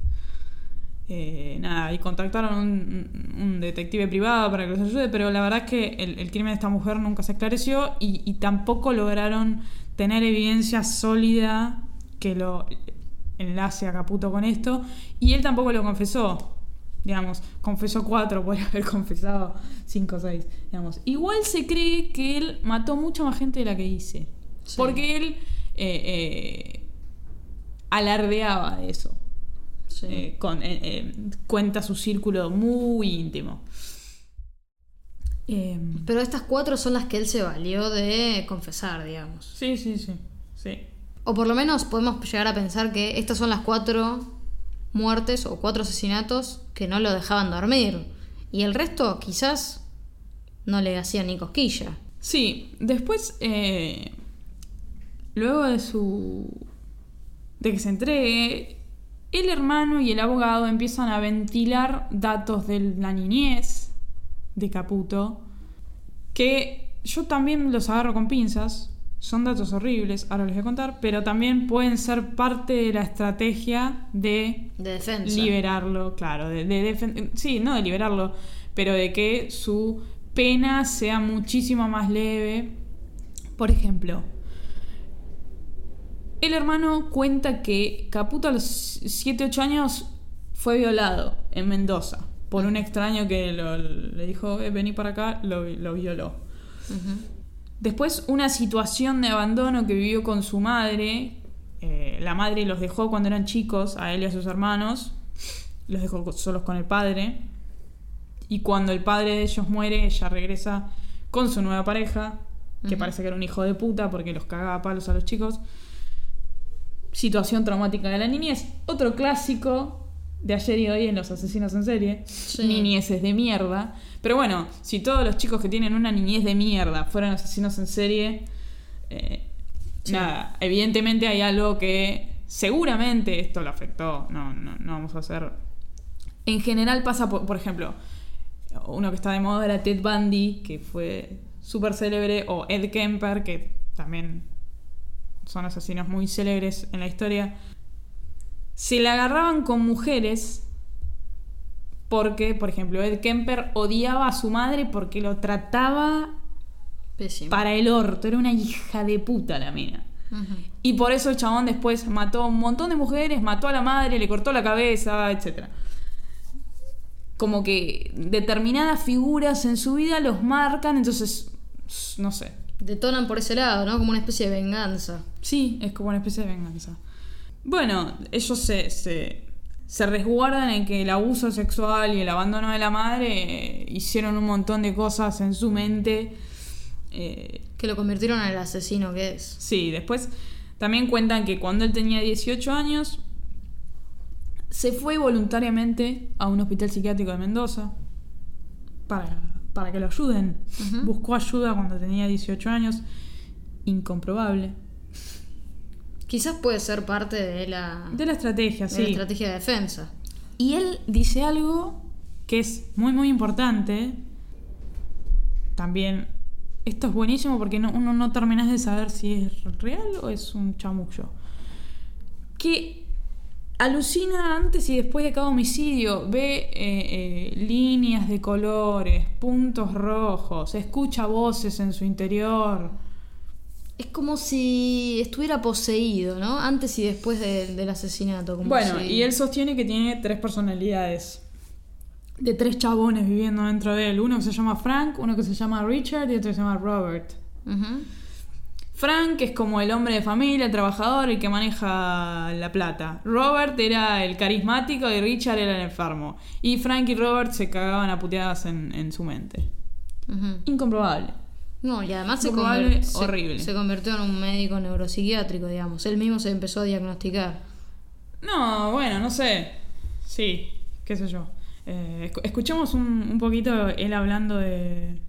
Speaker 1: Eh, nada, y contactaron a un, detective privado para que los ayude, pero la verdad es que el, el crimen de esta mujer nunca se esclareció y, y tampoco lograron tener evidencia sólida que lo enlace a Caputo con esto, y él tampoco lo confesó. Digamos, confesó cuatro, *laughs* podría haber confesado cinco o seis. Digamos. Igual se cree que él mató mucha más gente de la que dice.
Speaker 2: Sí.
Speaker 1: Porque él eh, eh, alardeaba de eso.
Speaker 2: Sí.
Speaker 1: Eh, con, cuenta su círculo muy íntimo. Eh,
Speaker 2: Pero estas cuatro son las que él se valió de confesar, digamos.
Speaker 1: sí, sí, sí. sí.
Speaker 2: O por lo menos podemos llegar a pensar que estas son las cuatro muertes o cuatro asesinatos que no lo dejaban dormir. Y el resto quizás no le hacían ni cosquilla.
Speaker 1: Sí, después, eh, luego de su. de que se entregue, el hermano y el abogado empiezan a ventilar datos de la niñez de Caputo, que yo también los agarro con pinzas. Son datos horribles, ahora les voy a contar, pero también pueden ser parte de la estrategia de
Speaker 2: De defensa.
Speaker 1: liberarlo, claro, de, de sí, no de liberarlo, pero de que su pena sea muchísimo más leve. Por ejemplo, el hermano cuenta que Caputo a los 7-8 años fue violado en Mendoza por un extraño que lo- le dijo, "Eh, vení para acá, lo, lo violó.
Speaker 2: Ujú.
Speaker 1: Después, una situación de abandono que vivió con su madre. Eh, la madre los dejó cuando eran chicos, a él y a sus hermanos. Los dejó solos con el padre. Y cuando el padre de ellos muere, ella regresa con su nueva pareja, que parece que era un hijo de puta porque los cagaba a palos a los chicos. Situación traumática de la niñez. Otro clásico de ayer y hoy en los asesinos en serie.
Speaker 2: Sí.
Speaker 1: Niñeces de mierda. Pero bueno, si todos los chicos que tienen una niñez de mierda fueran asesinos en serie, eh,
Speaker 2: Sí.
Speaker 1: nada, evidentemente hay algo que seguramente esto lo afectó. No, no, no vamos a hacer. En general pasa, por, por ejemplo, uno que está de moda era Ted Bundy, que fue súper célebre, o Ed Kemper, que también son asesinos muy célebres en la historia. Se le agarraban con mujeres porque, por ejemplo, Ed Kemper odiaba a su madre porque lo trataba
Speaker 2: Pésimo.
Speaker 1: para el orto. Era una hija de puta la mina.
Speaker 2: Ujú.
Speaker 1: Y por eso el chabón después mató a un montón de mujeres, mató a la madre, le cortó la cabeza, etc. Como que determinadas figuras en su vida los marcan, entonces, no sé.
Speaker 2: Detonan por ese lado, ¿no? Como una especie de venganza.
Speaker 1: Sí, es como una especie de venganza. Bueno, ellos se, se, se resguardan en que el abuso sexual y el abandono de la madre eh, hicieron un montón de cosas en su mente. eh,
Speaker 2: Que lo convirtieron en el asesino que es.
Speaker 1: Sí, después también cuentan que cuando él tenía 18 años, se fue voluntariamente a un hospital psiquiátrico de Mendoza para, para que lo ayuden. Buscó ayuda cuando tenía 18 años. Incomprobable.
Speaker 2: Quizás puede ser parte de la,
Speaker 1: De la estrategia,
Speaker 2: de
Speaker 1: sí.
Speaker 2: la estrategia de defensa.
Speaker 1: Y él dice algo que es muy, muy importante. También, esto es buenísimo porque no, uno no terminas de saber si es real o es un chamullo. que alucina antes y después de cada homicidio, ve eh, eh, líneas de colores, puntos rojos, escucha voces en su interior.
Speaker 2: Es como si estuviera poseído, ¿no? Antes y después de- del asesinato. Como
Speaker 1: Bueno,
Speaker 2: si-
Speaker 1: y él sostiene que tiene tres personalidades. De tres chabones viviendo dentro de él. Uno que se llama Frank, uno que se llama Richard y otro que se llama Robert. Frank es como el hombre de familia, el trabajador, el que maneja la plata. Robert era el carismático y Richard era el enfermo. Y Frank y Robert se cagaban a puteadas en, en su mente. Incomprobable.
Speaker 2: No, y además se,
Speaker 1: Probable,
Speaker 2: conver- se-
Speaker 1: horrible.
Speaker 2: se convirtió en un médico neuropsiquiátrico, digamos. Él mismo se empezó a diagnosticar.
Speaker 1: No, bueno, no sé. Sí, qué sé yo. Eh, escu- escuchemos un, un poquito él hablando de,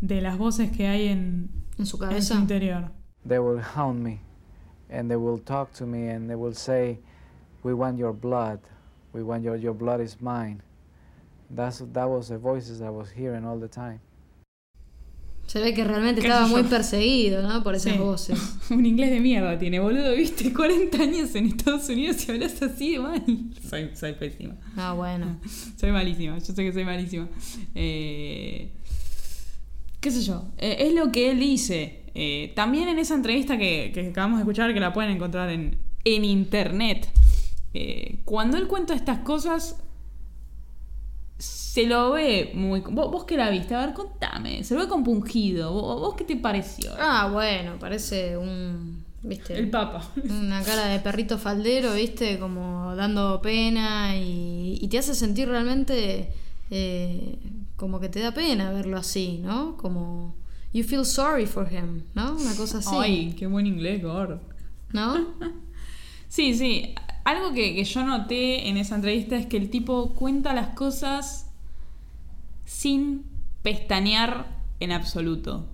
Speaker 1: de las voces que hay en,
Speaker 2: En su
Speaker 1: en su
Speaker 2: cabeza.
Speaker 1: interior.
Speaker 4: they will hound me and they will talk to me and they will say we want your blood we want your your blood is mine that's that was the voices i was hearing all the time
Speaker 2: Se ve que realmente
Speaker 1: ¿Qué
Speaker 2: estaba muy perseguido, ¿no? Por esas
Speaker 1: Sí.
Speaker 2: voces. *laughs*
Speaker 1: Un inglés de mierda tiene, boludo, viste, *laughs* 40 años en Estados Unidos y hablas así de mal. *laughs* Soy, soy pésima.
Speaker 2: Ah, bueno.
Speaker 1: Soy malísima, yo sé que soy malísima. Eh, ¿Qué sé yo? Eh, es lo que él dice. Eh, también en esa entrevista que, que acabamos de escuchar, que la pueden encontrar en, en internet, cuando él cuenta estas cosas, se lo ve muy... Vos, vos que la viste, a ver, contame. Se lo ve compungido. ¿Vos, vos qué te pareció?
Speaker 2: Ah, bueno, parece un. ¿Viste?
Speaker 1: El Papa.
Speaker 2: Una cara de perrito faldero, ¿viste? Como dando pena y, y te hace sentir realmente eh, como que te da pena verlo así, ¿no? Como. You feel sorry for him, ¿no? Una cosa así.
Speaker 1: Ay, qué buen inglés, Gord.
Speaker 2: ¿No?
Speaker 1: Sí, sí. Algo que, que yo noté en esa entrevista es que el tipo cuenta las cosas sin pestañear en absoluto.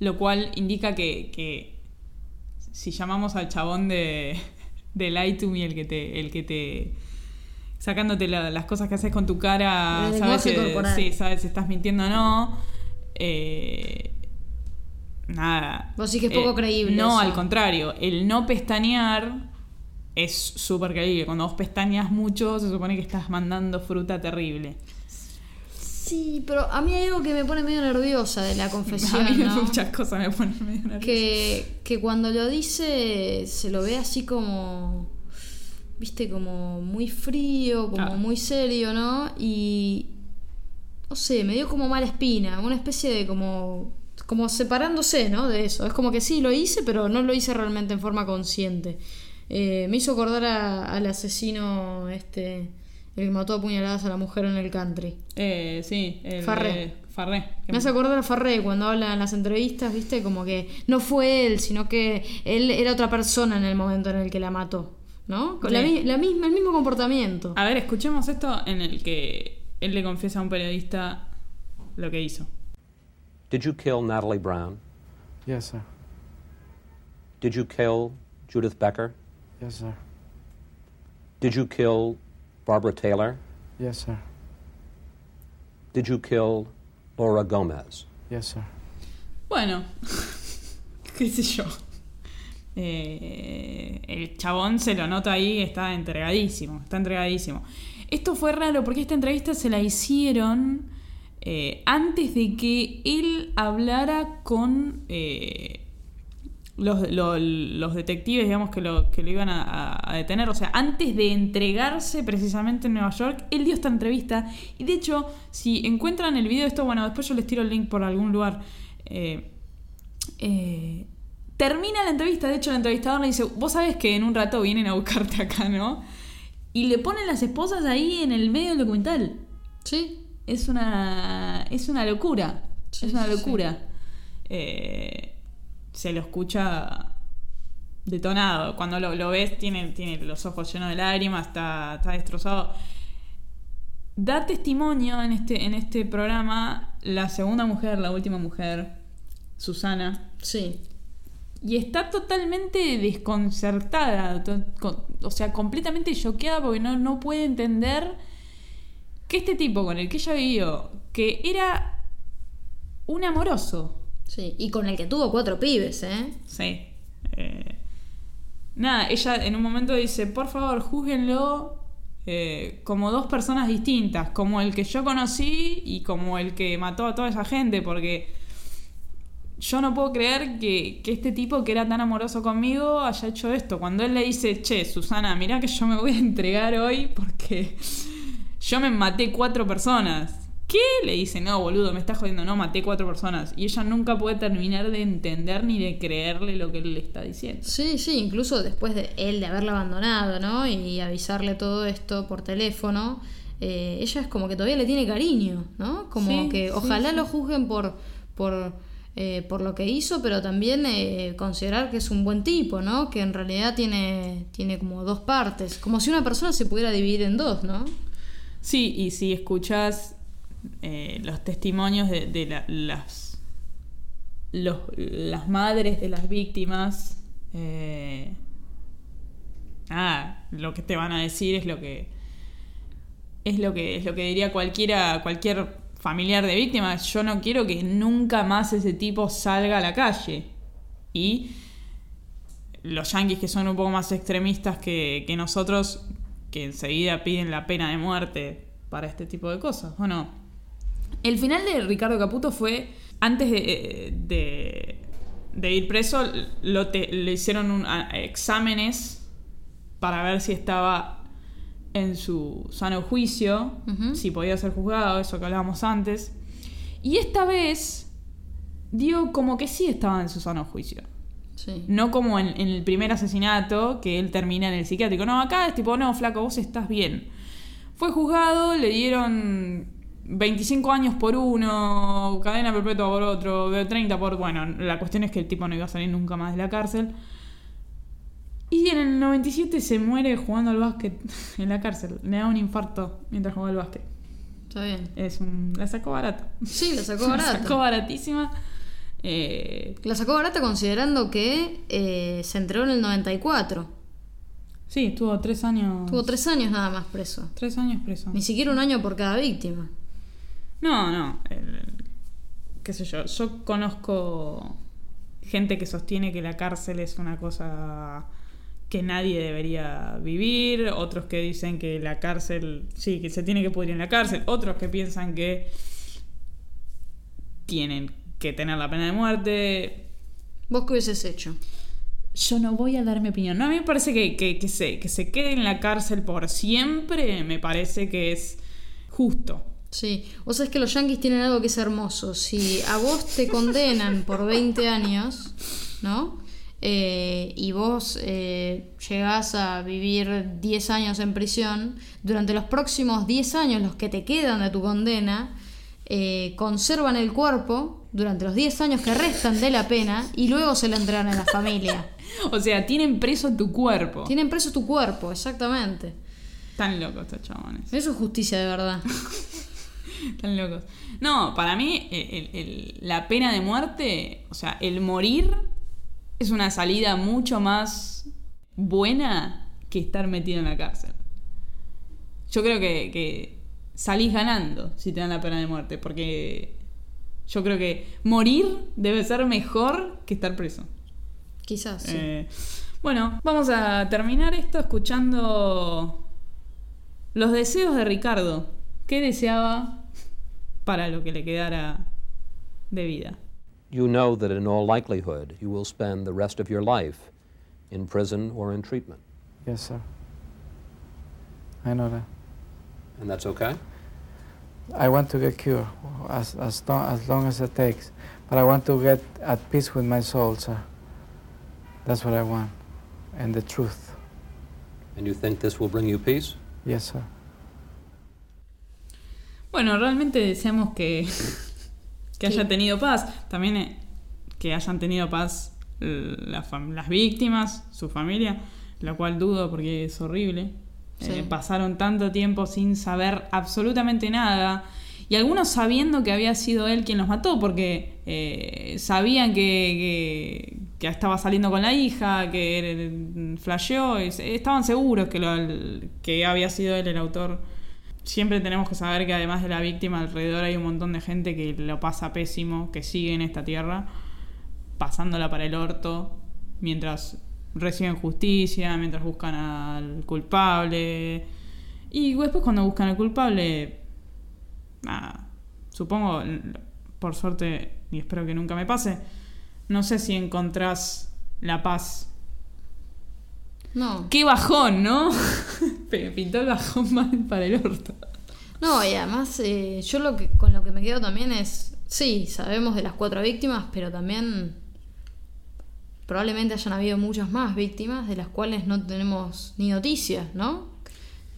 Speaker 1: Lo cual indica que, que si llamamos al chabón de, de Lie to Me, el que te. El que te sacándote la- las cosas que haces con tu cara,
Speaker 2: El
Speaker 1: sabes sí, sabes si estás mintiendo o no. Eh, nada.
Speaker 2: Vos sí que es poco creíble
Speaker 1: No,
Speaker 2: eso.
Speaker 1: al contrario. El no pestañear es súper creíble. Cuando vos pestañas mucho, se supone que estás mandando fruta terrible.
Speaker 2: Sí, pero a mí hay algo que me pone medio nerviosa de la confesión, *laughs*
Speaker 1: A mí
Speaker 2: ¿no?
Speaker 1: muchas cosas me ponen medio nerviosa.
Speaker 2: que, que cuando lo dice se lo ve así como, viste, como muy frío, como
Speaker 1: Ah.
Speaker 2: muy serio, ¿no? Y, no sé, me dio como mala espina, una especie de como, como separándose, ¿no? De eso. Es como que sí, lo hice, pero no lo hice realmente en forma consciente. Eh, me hizo acordar a- al asesino, este, el que mató a puñaladas a la mujer en el country.
Speaker 1: Eh, sí, el
Speaker 2: Farré.
Speaker 1: Farré.
Speaker 2: Me hace acordar a Farré cuando habla en las entrevistas, viste, como que no fue él, sino que él era otra persona en el momento en el que la mató, ¿no? Con
Speaker 1: Sí.
Speaker 2: la misma, el mismo comportamiento.
Speaker 1: A ver, escuchemos esto en el que él le confiesa a un periodista lo que hizo.
Speaker 5: Did you kill Natalie Brown?
Speaker 4: yes sir
Speaker 5: Did you kill Judith Becker?
Speaker 4: yes sir
Speaker 5: Did you kill Barbara Taylor?
Speaker 4: yes sir
Speaker 5: Did you kill Laura Gomez?
Speaker 4: yes sir
Speaker 1: Bueno, *laughs* qué sé yo. Eh, el chabón se lo nota ahí, está entregadísimo, está entregadísimo. Esto fue raro porque esta entrevista se la hicieron eh, antes de que él hablara con eh, los, lo- los detectives, digamos, que lo, que lo iban a, detener. O sea, antes de entregarse precisamente en Nueva York, él dio esta entrevista. Y de hecho, si encuentran el video de esto, bueno, después yo les tiro el link por algún lugar. Eh, eh, termina la entrevista, de hecho el entrevistador le dice, vos sabés que en un rato vienen a buscarte acá, ¿no? Y le ponen las esposas ahí en el medio del documental.
Speaker 2: Sí,
Speaker 1: Es una, es una locura.
Speaker 2: Sí,
Speaker 1: es una
Speaker 2: sí.
Speaker 1: locura. Eh, se lo escucha detonado. Cuando lo, lo ves, tiene, tiene los ojos llenos de lágrimas, está, está destrozado. Da testimonio en este, en este programa la segunda mujer, la última mujer, Susana,
Speaker 2: sí.
Speaker 1: y está totalmente desconcertada, to- con- o sea, completamente choqueada porque no, no puede entender que este tipo con el que ella vivió, que era un amoroso,
Speaker 2: Sí, y con el que tuvo cuatro pibes, ¿eh?
Speaker 1: sí, eh, nada, ella en un momento dice, por favor, júzguenlo eh, como dos personas distintas, como el que yo conocí y como el que mató a toda esa gente, porque yo no puedo creer que, que este tipo que era tan amoroso conmigo haya hecho esto. Cuando él le dice, che, Susana, mirá que yo me voy a entregar hoy porque *laughs* yo me maté cuatro personas. ¿Qué? Le dice, no, boludo, me estás jodiendo, no, maté cuatro personas. Y ella nunca puede terminar de entender ni de creerle lo que él le está diciendo.
Speaker 2: Sí, sí, incluso después de él de haberla abandonado, ¿no? Y avisarle todo esto por teléfono, eh, ella es como que todavía le tiene cariño, ¿no? Como
Speaker 1: Sí,
Speaker 2: que ojalá
Speaker 1: sí.
Speaker 2: lo juzguen por, por, eh, por lo que hizo, pero también eh, considerar que es un buen tipo, ¿no? Que en realidad tiene, tiene como dos partes, como si una persona se pudiera dividir en dos, ¿no?
Speaker 1: Sí, y si escuchás eh, los testimonios de, de la- las, los- las madres de las víctimas, eh, nada, lo que te van a decir es lo que es lo que es lo que diría cualquiera cualquier familiar de víctimas. Yo no quiero que nunca más ese tipo salga a la calle y los yanquis que son un poco más extremistas que, que nosotros, que enseguida piden la pena de muerte para este tipo de cosas. Bueno, el final de Ricardo Caputo fue, antes de, de- de ir preso, lo te- le hicieron un- a- exámenes para ver si estaba en su sano juicio, si podía ser juzgado, eso que hablábamos antes. Y esta vez dio como que sí estaba en su sano juicio.
Speaker 2: Sí.
Speaker 1: No como en, en el primer asesinato, que él termina en el psiquiátrico. No, acá es tipo, no, flaco, vos estás bien. Fue juzgado, le dieron 25 años por uno, cadena perpetua por otro, de 30 por... Bueno, la cuestión es que el tipo no iba a salir nunca más de la cárcel. Y en el 97 se muere jugando al básquet *laughs* en la cárcel. Le da un infarto mientras jugaba al básquet.
Speaker 2: Está bien.
Speaker 1: Es un... La sacó barata.
Speaker 2: Sí, la sacó *laughs*
Speaker 1: La
Speaker 2: barata.
Speaker 1: sacó baratísima. Eh,
Speaker 2: La sacó barata considerando que eh, se enteró en el 94.
Speaker 1: sí, estuvo tres años...
Speaker 2: Tuvo tres años nada más preso.
Speaker 1: Tres años preso.
Speaker 2: Ni siquiera un año por cada víctima.
Speaker 1: No, no. el- qué sé yo. Yo conozco gente que sostiene que la cárcel es una cosa que nadie debería vivir. Otros que dicen que la cárcel, sí, que se tiene que pudrir en la cárcel. Otros que piensan que tienen que tener la pena de muerte.
Speaker 2: ¿Vos qué hubieses hecho?
Speaker 1: Yo no voy a dar mi opinión. No, a mí me parece que, que, que se, que se quede en la cárcel por siempre. Me parece que es justo.
Speaker 2: Sí, o sea, es que los yanquis tienen algo que es hermoso. Si a vos te condenan por 20 años, ¿no? Eh, y vos eh, llegás a vivir 10 años en prisión, durante los próximos 10 años, los que te quedan de tu condena, eh, conservan el cuerpo durante los 10 años que restan de la pena y luego se lo entregan a la familia. *laughs*
Speaker 1: O sea, tienen preso tu cuerpo.
Speaker 2: Tienen preso tu cuerpo, exactamente.
Speaker 1: Tan locos estos chabones.
Speaker 2: Eso es justicia de verdad. *laughs* *laughs*
Speaker 1: Tan locos. No, para mí el- el- la pena de muerte, o sea, el morir es una salida mucho más buena que estar metido en la cárcel. Yo creo que, que salís ganando si te dan la pena de muerte, porque yo creo que morir debe ser mejor que estar preso.
Speaker 2: Quizás, sí.
Speaker 1: Eh, bueno, vamos a terminar esto escuchando los deseos de Ricardo. ¿Qué deseaba para lo que le quedara de vida?
Speaker 5: You know that in all likelihood you will spend the rest of your life in prison or in treatment.
Speaker 4: Yes, sir. I know that.
Speaker 5: And that's okay?
Speaker 4: I want to get cured as, as, long, as long as it takes. But I want to get at peace with my soul, sir. That's what I want. And the truth.
Speaker 5: And you think this will bring you peace?
Speaker 4: Yes, sir.
Speaker 1: Bueno, realmente deseamos que, que haya tenido paz. También eh, que hayan tenido paz eh, la las víctimas, su familia, lo cual dudo porque es horrible.
Speaker 2: Sí.
Speaker 1: Eh, pasaron tanto tiempo sin saber absolutamente nada. Y algunos sabiendo que había sido él quien los mató, porque eh, sabían que, que, que estaba saliendo con la hija, que eh, flasheó, estaban seguros que, lo- que había sido él el autor. Siempre tenemos que saber que además de la víctima alrededor hay un montón de gente que lo pasa pésimo, que sigue en esta tierra, pasándola para el orto, mientras reciben justicia, mientras buscan al culpable. Y después cuando buscan al culpable, supongo, por suerte, y espero que nunca me pase, no sé si encontrás la paz.
Speaker 2: No.
Speaker 1: Qué bajón, ¿no? *laughs* Pero pintó el bajón *laughs* mal para el orto.
Speaker 2: No, y además eh, yo lo que con lo que me quedo también es, sí, sabemos de las cuatro víctimas, pero también probablemente hayan habido muchas más víctimas de las cuales no tenemos ni noticias, ¿no?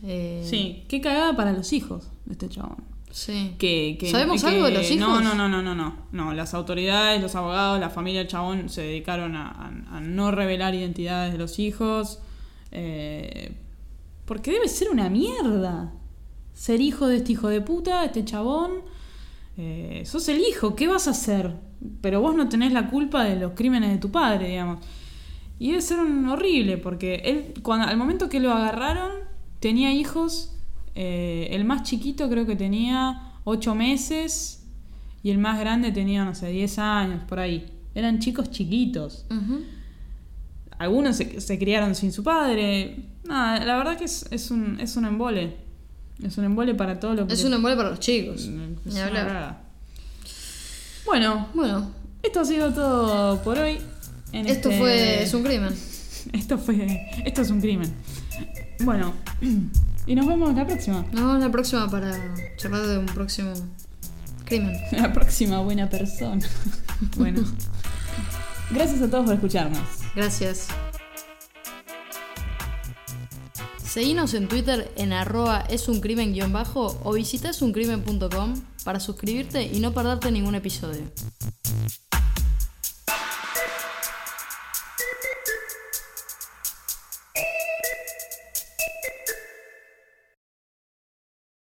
Speaker 2: Eh,
Speaker 1: Sí, qué cagada para los hijos de este chabón.
Speaker 2: Sí.
Speaker 1: Que, que-
Speaker 2: ¿Sabemos
Speaker 1: que-
Speaker 2: algo de los hijos?
Speaker 1: No, no, no, no, no, no. No, las autoridades, los abogados, la familia del chabón se dedicaron a, a- a no revelar identidades de los hijos. eh, porque debe ser una mierda. Ser hijo de este hijo de puta, este chabón. Eh, sos el hijo, ¿qué vas a hacer? Pero vos no tenés la culpa de los crímenes de tu padre, digamos. Y debe ser un horrible, porque él, cuando, al momento que lo agarraron, tenía hijos. Eh, el más chiquito creo que tenía 8 meses y el más grande tenía, no sé, 10 años, por ahí. Eran chicos chiquitos. Algunos se, se criaron sin su padre. Nada, la verdad que es, es, un, es un embole. Es un embole para todo lo que...
Speaker 2: Es un embole para los chicos.
Speaker 1: Es
Speaker 2: Ni
Speaker 1: una
Speaker 2: hablar.
Speaker 1: cagada. Bueno,
Speaker 2: Bueno,
Speaker 1: esto ha sido todo por hoy. en
Speaker 2: esto
Speaker 1: este-
Speaker 2: fue es un crimen. *laughs*
Speaker 1: Esto fue. Esto es un crimen. Bueno, *clears throat* y nos vemos la próxima.
Speaker 2: Nos vemos la próxima para charlar de un próximo crimen. *laughs*
Speaker 1: La próxima buena persona. Bueno. *laughs* Gracias a todos por escucharnos.
Speaker 2: Gracias. Seguinos en Twitter en arroba es un crimen guion bajo o visita esuncrimen.com para suscribirte y no perderte ningún episodio.